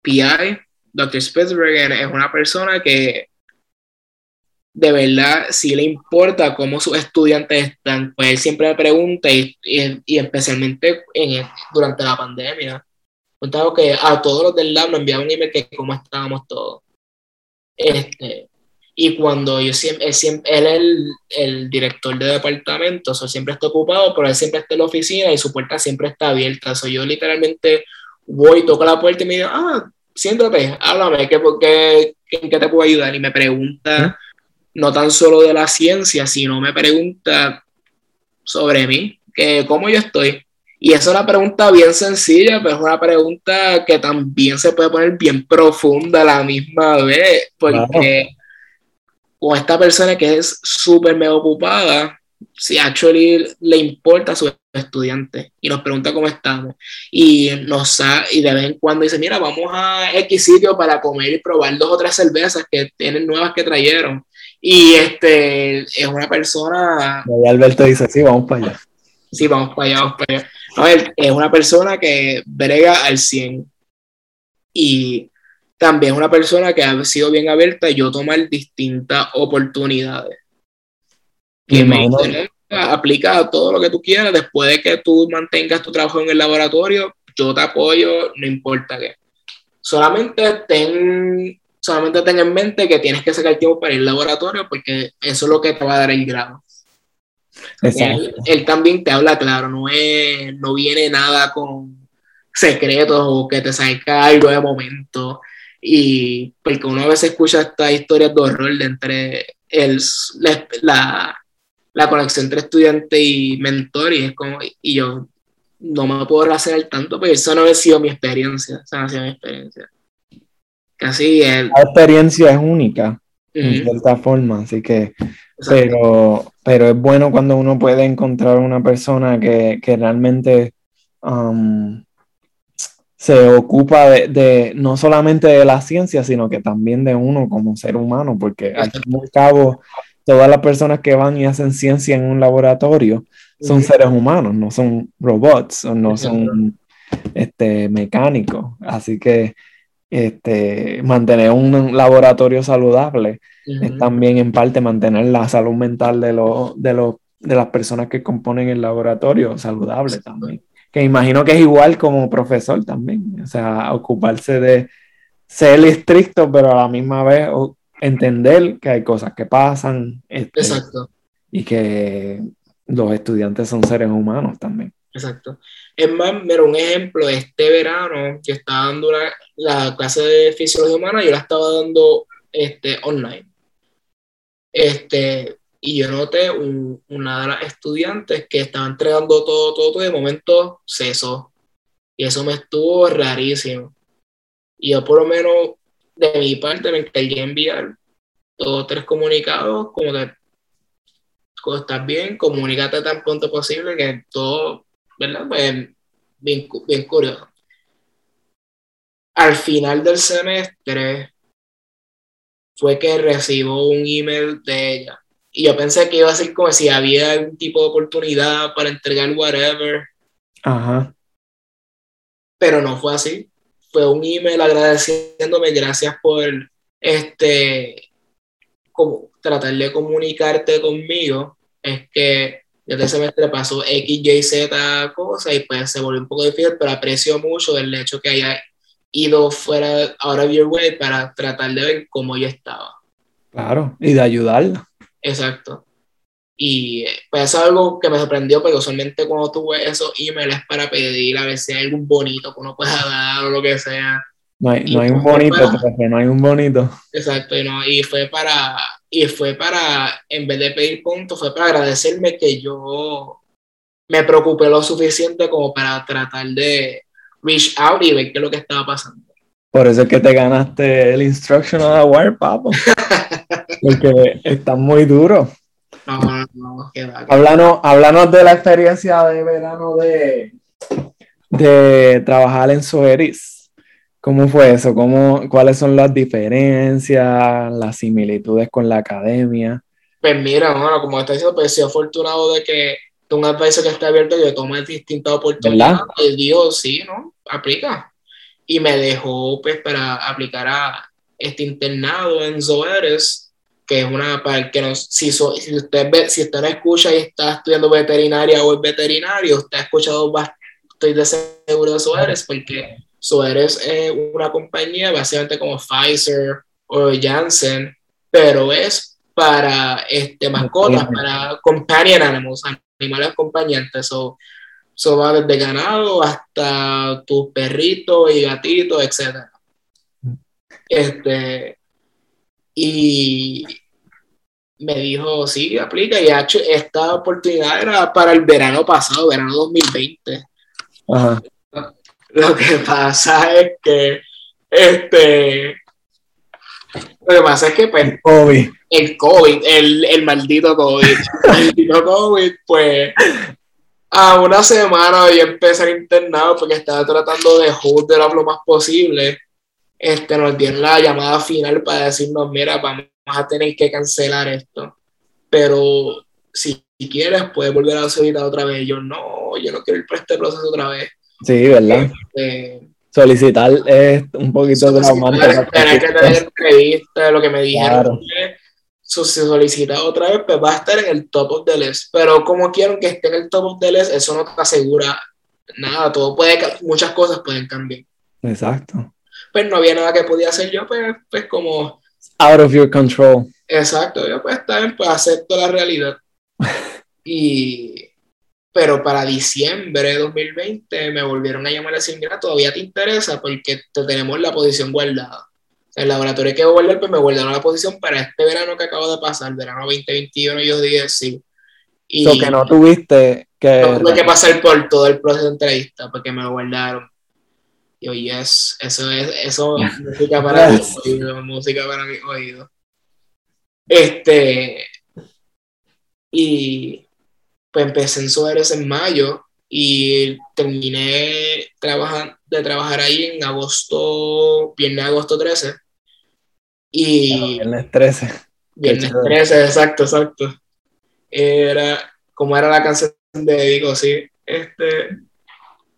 [SPEAKER 2] PI Dr. Spitzbergen es una persona que de verdad si le importa cómo sus estudiantes están, pues él siempre me pregunta y, y, especialmente en, durante la pandemia, contaba que a todos los del lab nos enviaba un email que cómo estábamos todos. Este, y cuando yo siempre, él, siempre, él es el, el, director de departamento, so, siempre está ocupado, pero él siempre está en la oficina y su puerta siempre está abierta. So, yo literalmente voy, toco la puerta y me digo, ah, siéntate, háblame, ¿qué, qué, ¿en qué te puedo ayudar? Y me pregunta no tan solo de la ciencia, sino me pregunta sobre mí, que cómo yo estoy. Y es una pregunta bien sencilla, pero es una pregunta que también se puede poner bien profunda a la misma vez, porque con esta persona que es súper mega ocupada, si actually le importa a sus estudiantes y nos pregunta cómo estamos. Y nos y de vez en cuando dice mira vamos a X sitio para comer y probar dos o tres cervezas que tienen nuevas que trajeron y este es una persona
[SPEAKER 1] y Alberto dice sí vamos para allá
[SPEAKER 2] sí vamos para allá vamos para allá. A ver, es una persona que brega al 100 y también es una persona que ha sido bien abierta y yo tomar distintas oportunidades. Que me aplica a todo lo que tú quieras, después de que tú mantengas tu trabajo en el laboratorio, yo te apoyo, no importa qué. Solamente ten, solamente ten en mente que tienes que sacar tiempo para ir al laboratorio porque eso es lo que te va a dar el grado. Él, también te habla claro, no, es, no viene nada con secretos o que te saca algo de momento. Y porque uno a veces escucha estas historias de horror de entre el, la, la conexión entre estudiante y mentor y es como, y yo no me puedo hacer tanto, porque eso no ha sido mi experiencia, esa no ha sido mi experiencia. Casi el...
[SPEAKER 1] La experiencia es única, en cierta forma, así que pero, pero es bueno cuando uno puede encontrar una persona que, que realmente um, se ocupa de, de, no solamente de la ciencia, sino que también de uno como ser humano, porque al fin y al cabo, todas las personas que van y hacen ciencia en un laboratorio son seres humanos, no son robots no son este, mecánicos. Así que este, mantener un laboratorio saludable es también en parte mantener la salud mental de, de, de las personas que componen el laboratorio saludable también. Que imagino que es igual como profesor también, o sea, ocuparse de ser estricto, pero a la misma vez entender que hay cosas que pasan.
[SPEAKER 2] Este, Exacto.
[SPEAKER 1] Y que los estudiantes son seres humanos también.
[SPEAKER 2] Exacto. Es más, mira, un ejemplo, este verano que estaba dando la clase de fisiología humana, yo la estaba dando este, online. Este, y yo noté una de las estudiantes que estaba entregando todo, todo, todo, y de momento cesó. Y eso me estuvo rarísimo. Y yo por lo menos de mi parte me encargué enviar todos tres comunicados, como que estás bien, comunícate tan pronto posible que todo ¿verdad? Pues, bien, bien curioso. Al final del semestre fue que recibo un email de ella. Y yo pensé que iba a ser como si había algún tipo de oportunidad para entregar whatever. Ajá. Pero no fue así. Fue un email agradeciéndome gracias por este como tratar de comunicarte conmigo. Es que desde ese semestre pasó X, Y, Z cosas y pues se volvió un poco difícil, pero aprecio mucho el hecho que haya ido fuera ahora of your way para tratar de ver cómo yo estaba.
[SPEAKER 1] Claro, y de ayudarla.
[SPEAKER 2] Exacto. Y pues eso es algo que me sorprendió, porque usualmente cuando tú ves esos emails para pedir a ver si hay algún bonito que uno pueda dar o lo que sea.
[SPEAKER 1] No hay, no hay un bonito, porque no hay un bonito.
[SPEAKER 2] Exacto, y, no, y fue para, y fue para, en vez de pedir puntos, fue para agradecerme que yo me preocupé lo suficiente como para tratar de reach out y ver qué es lo que estaba pasando.
[SPEAKER 1] Por eso es que te ganaste el Instructional Award, papo. Porque está muy duro. No, no, Háblanos, de la experiencia de verano de, de trabajar en Soeris. ¿Cómo fue eso? ¿Cómo, ¿Cuáles son las diferencias, las similitudes con la academia?
[SPEAKER 2] Pues mira, bueno, como está diciendo, pues soy afortunado de que un advisor que está abierto yo tomé distintas oportunidades. Y Dios, sí, ¿no? Aplica. Y me dejó, pues, para aplicar a este internado en Zoeres que es una para el que no, si, si usted ve, si usted no escucha y está estudiando veterinaria o es veterinario, usted ha escuchado estoy de seguro de Suárez, porque Suárez es una compañía básicamente como Pfizer o Janssen, pero es para este, mascotas, para companion animals, animales acompañantes. Eso so va desde ganado hasta tus perritos y gatitos, etc. Este, y me dijo, sí, aplica. Y hecho, esta oportunidad era para el verano pasado, verano 2020. Lo que pasa es que, este, lo que pasa es que, pues, el COVID, el, COVID, el, maldito COVID, el maldito COVID, pues, a una semana yo empecé a internado porque estaba tratando de joder lo más posible este, nos dieron la llamada final para decirnos, mira, vamos a tener que cancelar esto. Pero si quieres, puedes volver a solicitar otra vez. Yo no, yo no quiero ir por este proceso otra vez.
[SPEAKER 1] Sí, ¿verdad? Este, solicitar es un poquito traumante.
[SPEAKER 2] Tener que tener entrevista, lo que me dijeron. si solicita otra vez, pues va a estar en el top of the list. Pero como quiero que esté en el top of the list, eso no te asegura nada. Todo puede, muchas cosas pueden cambiar.
[SPEAKER 1] Exacto
[SPEAKER 2] pues no había nada que podía hacer yo, pues, pues como...
[SPEAKER 1] Out of your control.
[SPEAKER 2] Exacto, yo pues también pues acepto la realidad. y... Pero para diciembre de 2020 me volvieron a llamar a decir, mira, todavía te interesa porque te tenemos la posición guardada. El laboratorio que voy a guardar, pues me guardaron la posición para este verano que acabo de pasar, el verano 2021, y yo dije sí.
[SPEAKER 1] Y lo que no tuviste que...
[SPEAKER 2] No tuve que pasar por todo el proceso de entrevista porque me lo guardaron. Yo, yes, eso es, eso música para mi oído, música para mi oído. Este, y pues empecé en Suárez en mayo y terminé trabajar, de trabajar ahí en agosto, viernes agosto 13. Y.
[SPEAKER 1] viernes 13.
[SPEAKER 2] Viernes 13, exacto, exacto. Era, como era la canción de Digo, sí. Este.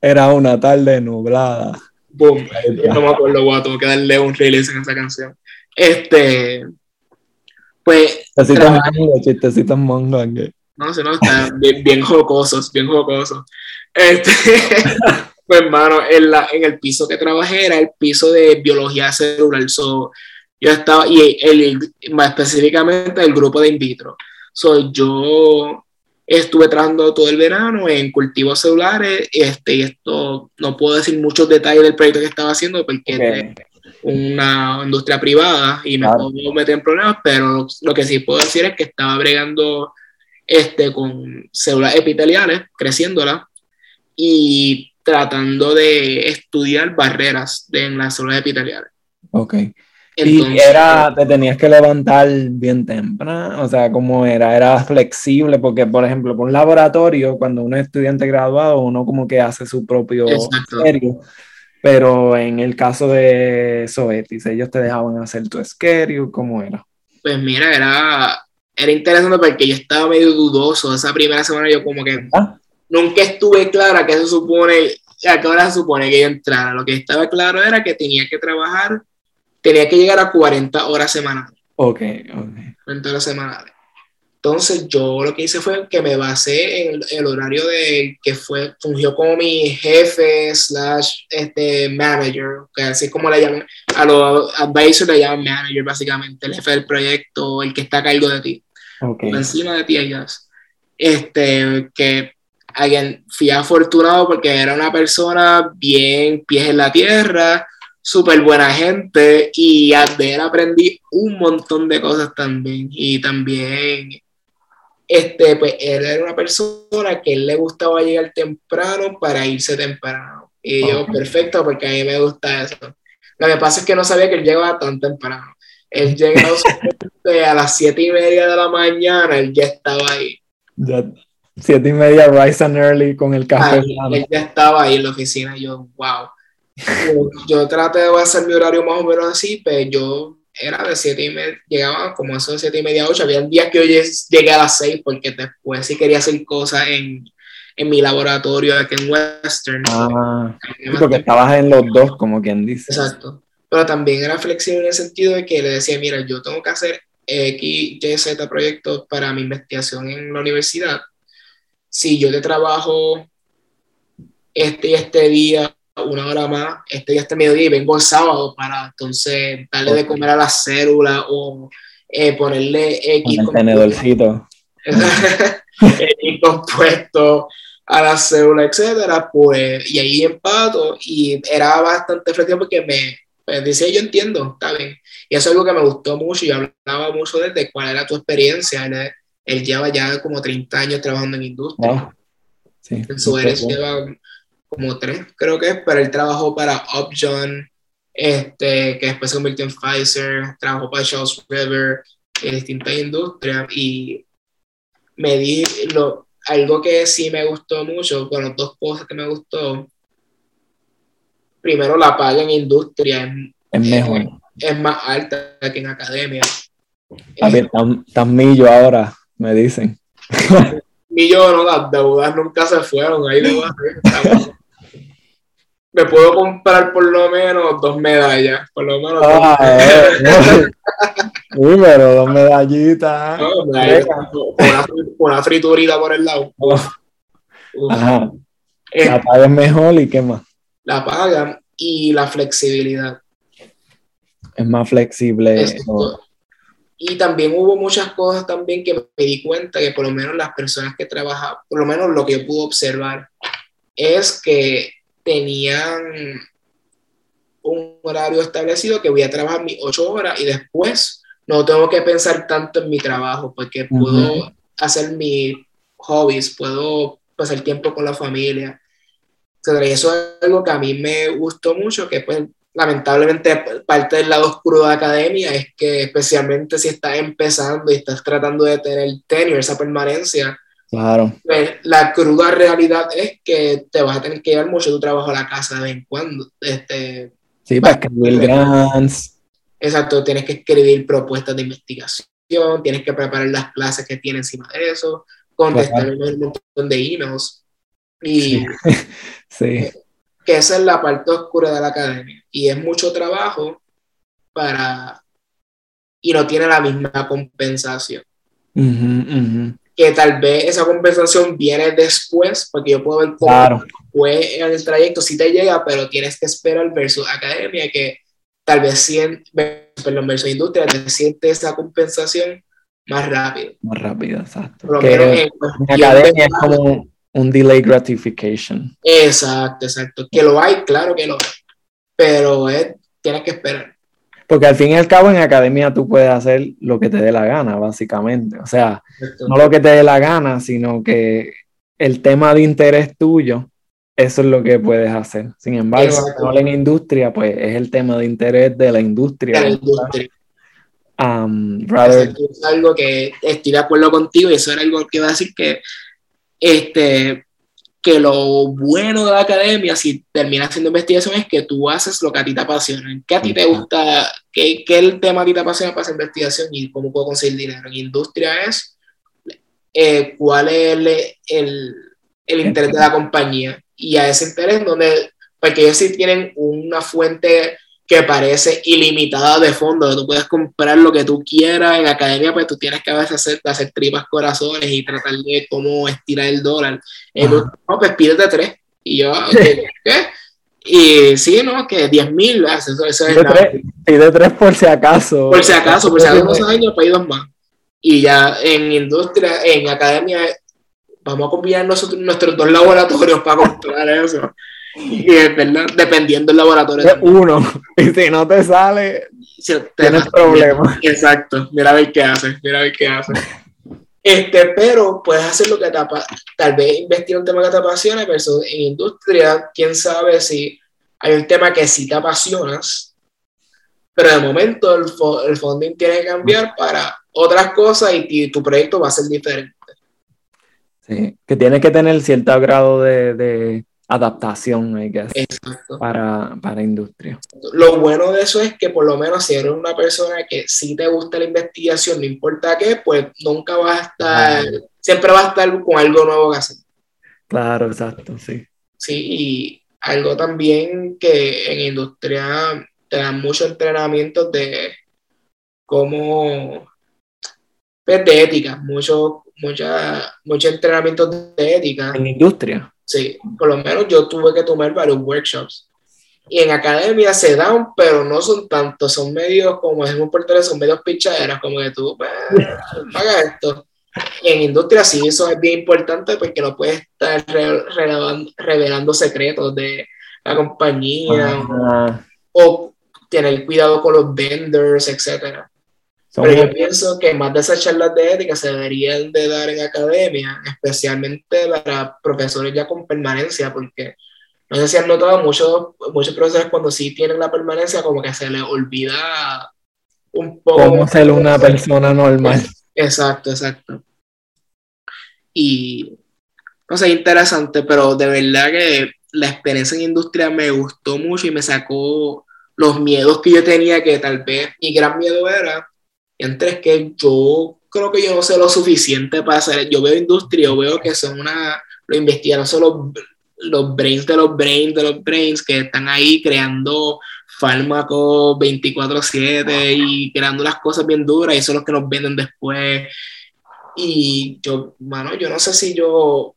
[SPEAKER 1] Era una tarde nublada.
[SPEAKER 2] Boom. No me acuerdo, guau, tengo que darle un release en esa canción. Este. Pues.
[SPEAKER 1] Chistecitos mongo,
[SPEAKER 2] No sé, no, están bien, bien jocosos, bien jocosos. Este. pues, hermano, en, la, en el piso que trabajé era el piso de biología celular. yo estaba, y el, más específicamente el grupo de in vitro. So, yo Estuve trabajando todo el verano en cultivos celulares, este, y esto no puedo decir muchos detalles del proyecto que estaba haciendo porque es una industria privada y me puedo meter en problemas, pero lo, que sí puedo decir es que estaba bregando este, con células epiteliales, creciéndolas y tratando de estudiar barreras de, en las células epiteliales.
[SPEAKER 1] Ok. y era, te tenías que levantar bien temprano, o sea, ¿cómo era? Era flexible, porque, por ejemplo, por un laboratorio, cuando uno es estudiante graduado, uno como que hace su propio pero en el caso de Soetis, ellos te dejaban hacer tu schedule, ¿cómo era?
[SPEAKER 2] Pues mira, era, era interesante porque yo estaba medio dudoso, esa primera semana yo como que ah. nunca estuve clara qué se supone, a qué hora se supone que yo entrara, lo que estaba claro era que tenía que trabajar tenía que llegar a 40 horas semanales.
[SPEAKER 1] Ok, ok.
[SPEAKER 2] 40 horas semanales. Entonces yo lo que hice fue que me basé en el, horario de que fue, fungió como mi jefe slash este, manager, que así como le llaman, a los advisors le llaman manager básicamente, el jefe del proyecto, el que está a cargo de ti. Okay. encima de ti ellas. Este, que alguien fui afortunado porque era una persona bien pies en la tierra, súper buena gente y de él aprendí un montón de cosas también. Y también, este, pues él era una persona que él le gustaba llegar temprano para irse temprano. Y yo, perfecto, porque a mí me gusta eso. Lo que pasa es que no sabía que él llegaba tan temprano. Él llegaba a las siete y media de la mañana, él ya estaba ahí.
[SPEAKER 1] Ya, siete y media, rise and early con el café.
[SPEAKER 2] él ya estaba ahí en la oficina. Y yo, wow yo, traté de hacer mi horario más o menos así, pero yo era de 7 y media, llegaba como eso de 7 y media a 8. Había días que yo llegué a las 6 porque después sí quería hacer cosas en, en mi laboratorio aquí en Western.
[SPEAKER 1] Ah, porque estabas en los dos, como quien dice.
[SPEAKER 2] Exacto. Pero también era flexible en el sentido de que le decía, mira, yo tengo que hacer X, Y, Z proyectos para mi investigación en la universidad. Si yo te trabajo este y este día una hora más, este día este mediodía y vengo el sábado para entonces darle de comer a la célula o eh, ponerle X
[SPEAKER 1] tenedorcito.
[SPEAKER 2] X compuesto a la célula, etcétera, pues, y ahí empato, y era bastante flexible porque me pues, decía, yo entiendo, está bien. Y eso es algo que me gustó mucho, y hablaba mucho de cuál era tu experiencia. Él, lleva ya como 30 años trabajando en industria. Sí, en su lleva como tres, creo que es, pero él trabajó para Upjohn, este, que después se convirtió en Pfizer, trabajó para Charles River, en distintas industrias, y me di lo, algo que sí me gustó mucho, bueno, dos cosas que me gustó. Primero, la paga en industria
[SPEAKER 1] es, mejor.
[SPEAKER 2] Es, más alta que en academia.
[SPEAKER 1] A ver, tan, millo ahora, me dicen.
[SPEAKER 2] Millo no, las deudas nunca se fueron, ahí me puedo comprar por lo menos dos medallas, por lo menos ah,
[SPEAKER 1] dos pero dos medallitas.
[SPEAKER 2] No, una, una, friturita por el lado.
[SPEAKER 1] Ajá. la eh, paga es mejor y qué más.
[SPEAKER 2] La paga y la flexibilidad.
[SPEAKER 1] Es más flexible.
[SPEAKER 2] Y también hubo muchas cosas también que me di cuenta que por lo menos las personas que trabajan, por lo menos lo que yo pude observar, es que tenían un horario establecido que voy a trabajar mis ocho horas y después no tengo que pensar tanto en mi trabajo porque puedo hacer mis hobbies, puedo pasar tiempo con la familia. Y eso es algo que a mí me gustó mucho, que pues lamentablemente parte del lado oscuro de la academia es que especialmente si estás empezando y estás tratando de tener tenure, esa permanencia,
[SPEAKER 1] Claro.
[SPEAKER 2] Pues, la cruda realidad es que te vas a tener que llevar mucho tu trabajo a la casa de vez en cuando. Este,
[SPEAKER 1] sí, para escribir grants.
[SPEAKER 2] Exacto, tienes que escribir propuestas de investigación, tienes que preparar las clases que tiene encima de eso, contestar un montón de emails. Y
[SPEAKER 1] sí.
[SPEAKER 2] Que, esa es la parte oscura de la academia. Y es mucho trabajo para. y no tiene la misma compensación que tal vez esa compensación viene después, porque yo puedo ver cómo fue en el trayecto, si te llega, pero tienes que esperar versus academia, que tal vez siente, perdón, versus industria, te siente esa compensación más rápido.
[SPEAKER 1] Más rápido, exacto. en, academia es como un delay gratification.
[SPEAKER 2] Exacto, exacto. Que lo hay, claro que lo hay, pero es, tienes que esperar.
[SPEAKER 1] Porque al fin y al cabo en academia tú puedes hacer lo que te dé la gana, básicamente. O sea, no lo que te dé la gana, sino que el tema de interés tuyo eso es lo que puedes hacer. Sin embargo, en industria, pues es el tema de interés de la industria. De la industria.
[SPEAKER 2] Um, es algo que estoy de acuerdo contigo y eso era algo que iba a decir que este que lo bueno de la academia, si terminas haciendo investigación, es que tú haces lo que a ti te apasiona. ¿Qué a ti te gusta? ¿Qué, qué el tema a ti te apasiona para hacer investigación y cómo puedo conseguir dinero? En industria es eh, cuál es el, el, el, interés de la compañía. Y a ese interés, donde, porque ellos sí tienen una fuente que parece ilimitada de fondo, tú puedes comprar lo que tú quieras en academia, pues tú tienes que a veces hacer, hacer tripas corazones y tratar de cómo estirar el dólar. Eh, no, pues pídete tres. Y yo, ¿qué? Y sí, ¿no? Que 10 mil, eso, eso es
[SPEAKER 1] Pide tres por si acaso.
[SPEAKER 2] Por si acaso, por si acaso unos años, pues dos más. Y ya en industria, en academia, vamos a combinar nuestros dos laboratorios para comprar eso. Y es verdad, dependiendo del laboratorio.
[SPEAKER 1] Uno, y si no te sale, tienes problemas.
[SPEAKER 2] Exacto, mira a ver qué hace, mira a ver qué hace. Este, pero puedes hacer lo que te tal vez investigar un tema que te apasiona, pero en industria, quién sabe si hay un tema que sí te apasionas, pero de momento el, el funding tiene que cambiar para otras cosas y, tu proyecto va a ser diferente.
[SPEAKER 1] Sí, que tiene que tener cierto grado de adaptación, I guess, para, para industria.
[SPEAKER 2] Lo bueno de eso es que por lo menos si eres una persona que sí te gusta la investigación, no importa qué, pues nunca vas a estar, siempre vas a estar con algo nuevo que hacer.
[SPEAKER 1] Claro, exacto, sí.
[SPEAKER 2] Sí, y algo también que en industria te dan mucho entrenamiento de cómo, pues, de ética, mucho, mucha, mucho entrenamiento de ética.
[SPEAKER 1] En industria.
[SPEAKER 2] Sí, por lo menos yo tuve que tomar varios workshops. Y en academia se dan, pero no son tantos, son medios, como decimos por teléfono, son medios pichaderas, como que tú, paga esto. Y en industria sí, eso es bien importante porque no puedes estar revelando secretos de la compañía o, tener cuidado con los vendors, etcétera. Pero yo pienso que más de esas charlas de ética se deberían de dar en academia, especialmente para profesores ya con permanencia, porque no sé si han notado, muchos, muchos profesores cuando sí tienen la permanencia, como que se les olvida un poco.
[SPEAKER 1] Cómo ser una persona normal.
[SPEAKER 2] Exacto, exacto. Y no sé, interesante, pero de verdad que la experiencia en industria me gustó mucho y me sacó los miedos que yo tenía, que tal vez mi gran miedo era entre que yo creo que yo no sé lo suficiente para hacer, yo veo industria, yo veo que son una, lo investigaron son los, los brains de los brains de los brains que están ahí creando fármacos 24/7 y creando las cosas bien duras y son los que nos venden después. Y yo, mano, yo no sé si yo,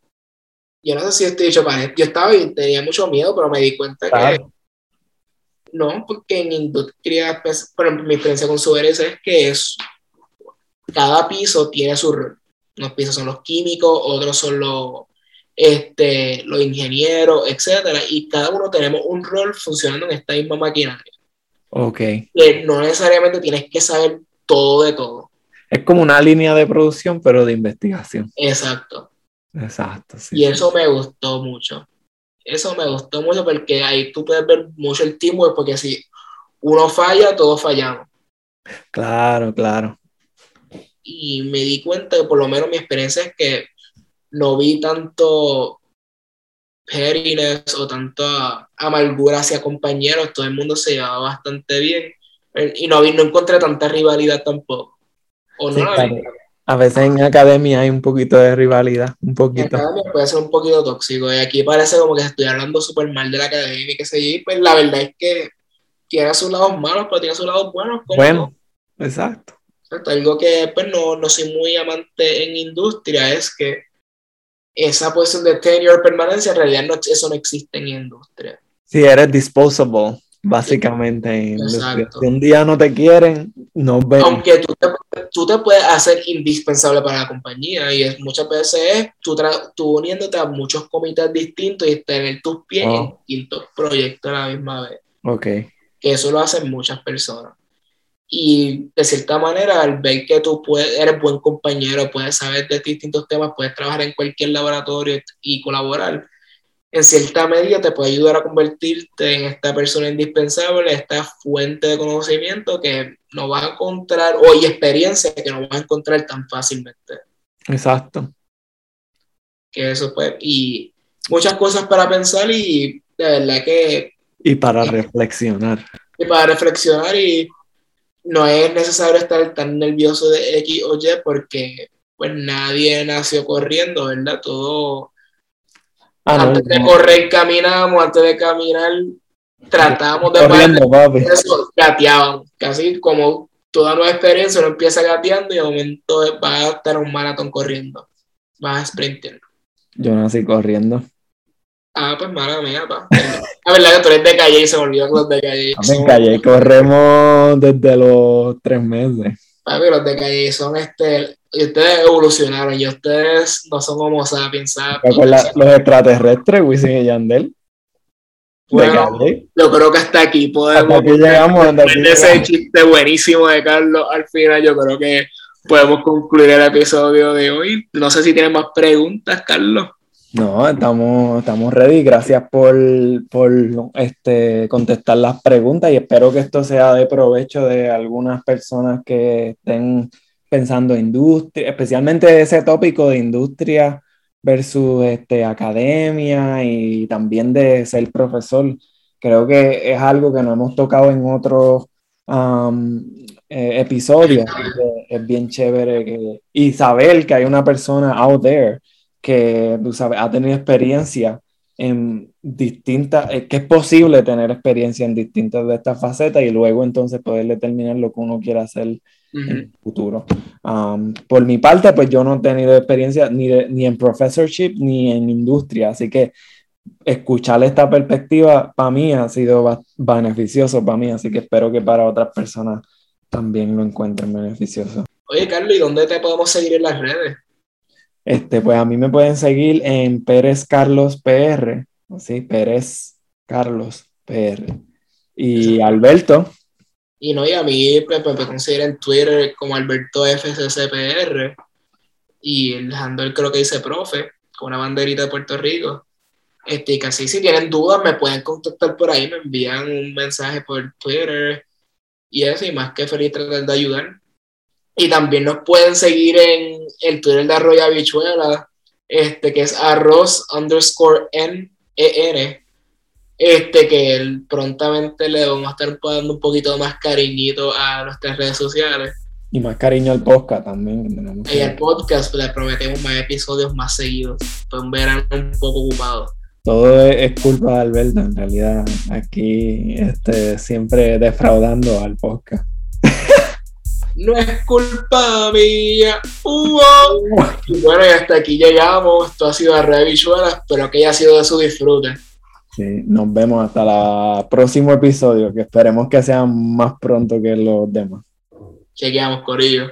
[SPEAKER 2] yo no sé si estoy hecho para Yo estaba y tenía mucho miedo, pero me di cuenta que no, porque en industria, pues, por ejemplo, mi experiencia con Suberes es que es, cada piso tiene su rol. Unos pisos son los químicos, otros son los, este, los ingenieros, etcétera, y cada uno tenemos un rol funcionando en esta misma maquinaria.
[SPEAKER 1] Ok.
[SPEAKER 2] Que no necesariamente tienes que saber todo de todo.
[SPEAKER 1] Es como una línea de producción, pero de investigación.
[SPEAKER 2] Exacto.
[SPEAKER 1] Exacto.
[SPEAKER 2] Sí, y eso me gustó mucho eso me gustó mucho porque ahí tú puedes ver mucho el teamwork, porque si uno falla, todos fallamos.
[SPEAKER 1] Claro, claro.
[SPEAKER 2] Y me di cuenta que por lo menos mi experiencia es que no vi tanto pettiness o tanta amargura hacia compañeros, todo el mundo se llevaba bastante bien y no, vi, no encontré tanta rivalidad tampoco. O no
[SPEAKER 1] a veces en academia hay un poquito de rivalidad, un poquito.
[SPEAKER 2] En academia puede ser un poquito tóxico y aquí parece como que estoy hablando súper mal de la academia y qué sé yo, pues la verdad es que tiene sus lados malos, pero tiene sus lados buenos.
[SPEAKER 1] Bueno, exacto.
[SPEAKER 2] Algo que pues no, no soy muy amante en industria es que esa posición de tenure permanencia en realidad no, eso no existe en industria.
[SPEAKER 1] Si eres disposable básicamente. Si un día no te quieren, no ven.
[SPEAKER 2] Aunque tú te, tú te, puedes hacer indispensable para la compañía y es, muchas veces es tú, tú uniéndote a muchos comités distintos y tener tus pies en oh. distintos proyectos a la misma vez.
[SPEAKER 1] Ok.
[SPEAKER 2] Que eso lo hacen muchas personas. Y de cierta manera, al ver que tú puedes, eres buen compañero, puedes saber de distintos temas, puedes trabajar en cualquier laboratorio y colaborar, en cierta medida te puede ayudar a convertirte en esta persona indispensable, esta fuente de conocimiento que no vas a encontrar, o y experiencia que no vas a encontrar tan fácilmente.
[SPEAKER 1] Exacto.
[SPEAKER 2] Que eso pues, y muchas cosas para pensar y de verdad que...
[SPEAKER 1] Y para reflexionar.
[SPEAKER 2] Y para reflexionar y no es necesario estar tan nervioso de X o Y porque pues nadie nació corriendo, ¿verdad? Todo... Ah, antes de correr caminamos, antes de caminar tratamos de
[SPEAKER 1] Corriendo, papi.
[SPEAKER 2] eso, gateábamos, casi como toda nueva experiencia uno empieza gateando y de momento va a estar un maratón corriendo, vas a sprinter.
[SPEAKER 1] Yo nací corriendo.
[SPEAKER 2] Ah, pues mala mía, pa. La verdad que tú eres de calle y se me olvidó que los de calle.
[SPEAKER 1] En calle corremos desde los tres meses.
[SPEAKER 2] Papi, los de calle son este. Ustedes evolucionaron y ustedes no son homo sapiens.
[SPEAKER 1] los extraterrestres, Wisin y Yandel.
[SPEAKER 2] Bueno, yo creo que hasta aquí podemos.
[SPEAKER 1] Hasta aquí llegamos.
[SPEAKER 2] ese chiste buenísimo de Carlos al final, yo creo que podemos concluir el episodio de hoy. No sé si tienen más preguntas, Carlos.
[SPEAKER 1] No, estamos, estamos ready. Gracias por, por este, contestar las preguntas y espero que esto sea de provecho de algunas personas que estén pensando en industria, especialmente ese tópico de industria versus este, academia y también de ser profesor. Creo que es algo que no hemos tocado en otros um, eh, episodios. Es bien chévere que, y saber que hay una persona out there que tú sabes, ha tenido experiencia en distintas, eh, que es posible tener experiencia en distintas de estas facetas y luego entonces poder determinar lo que uno quiere hacer en el futuro. Um, por mi parte, pues yo no he tenido experiencia ni, ni en professorship ni en industria, así que escuchar esta perspectiva para mí ha sido beneficioso para mí, así que espero que para otras personas también lo encuentren beneficioso.
[SPEAKER 2] Oye, Carlos, ¿y dónde te podemos seguir en las redes?
[SPEAKER 1] Este, pues a mí me pueden seguir en Pérez Carlos PR, ¿sí? Pérez Carlos PR. Y Alberto.
[SPEAKER 2] Y no, y a mí pues, me pueden en Twitter como Alberto FCCPR. Y el handle creo que dice profe, con una banderita de Puerto Rico. Este, y casi si tienen dudas me pueden contactar por ahí, me envían un mensaje por Twitter y eso, y más que feliz tratar de ayudar. Y también nos pueden seguir en el Twitter de Arroyo Habichuela, este, que es arroz underscore N E N, este, que prontamente le vamos a estar dando un poquito más cariñito a nuestras redes sociales.
[SPEAKER 1] Y más cariño al podcast también.
[SPEAKER 2] Y al podcast le prometemos más episodios más seguidos. Fue un verano un poco ocupado.
[SPEAKER 1] Todo es, culpa de Alberto, en realidad. Aquí este, siempre defraudando al podcast
[SPEAKER 2] no es culpa mía. Y bueno, y hasta aquí llegamos. Esto ha sido Red Visual. Espero que haya sido de su disfrute.
[SPEAKER 1] Sí, nos vemos hasta el próximo episodio, que esperemos que sea más pronto que los demás.
[SPEAKER 2] Chequeamos, Corillo.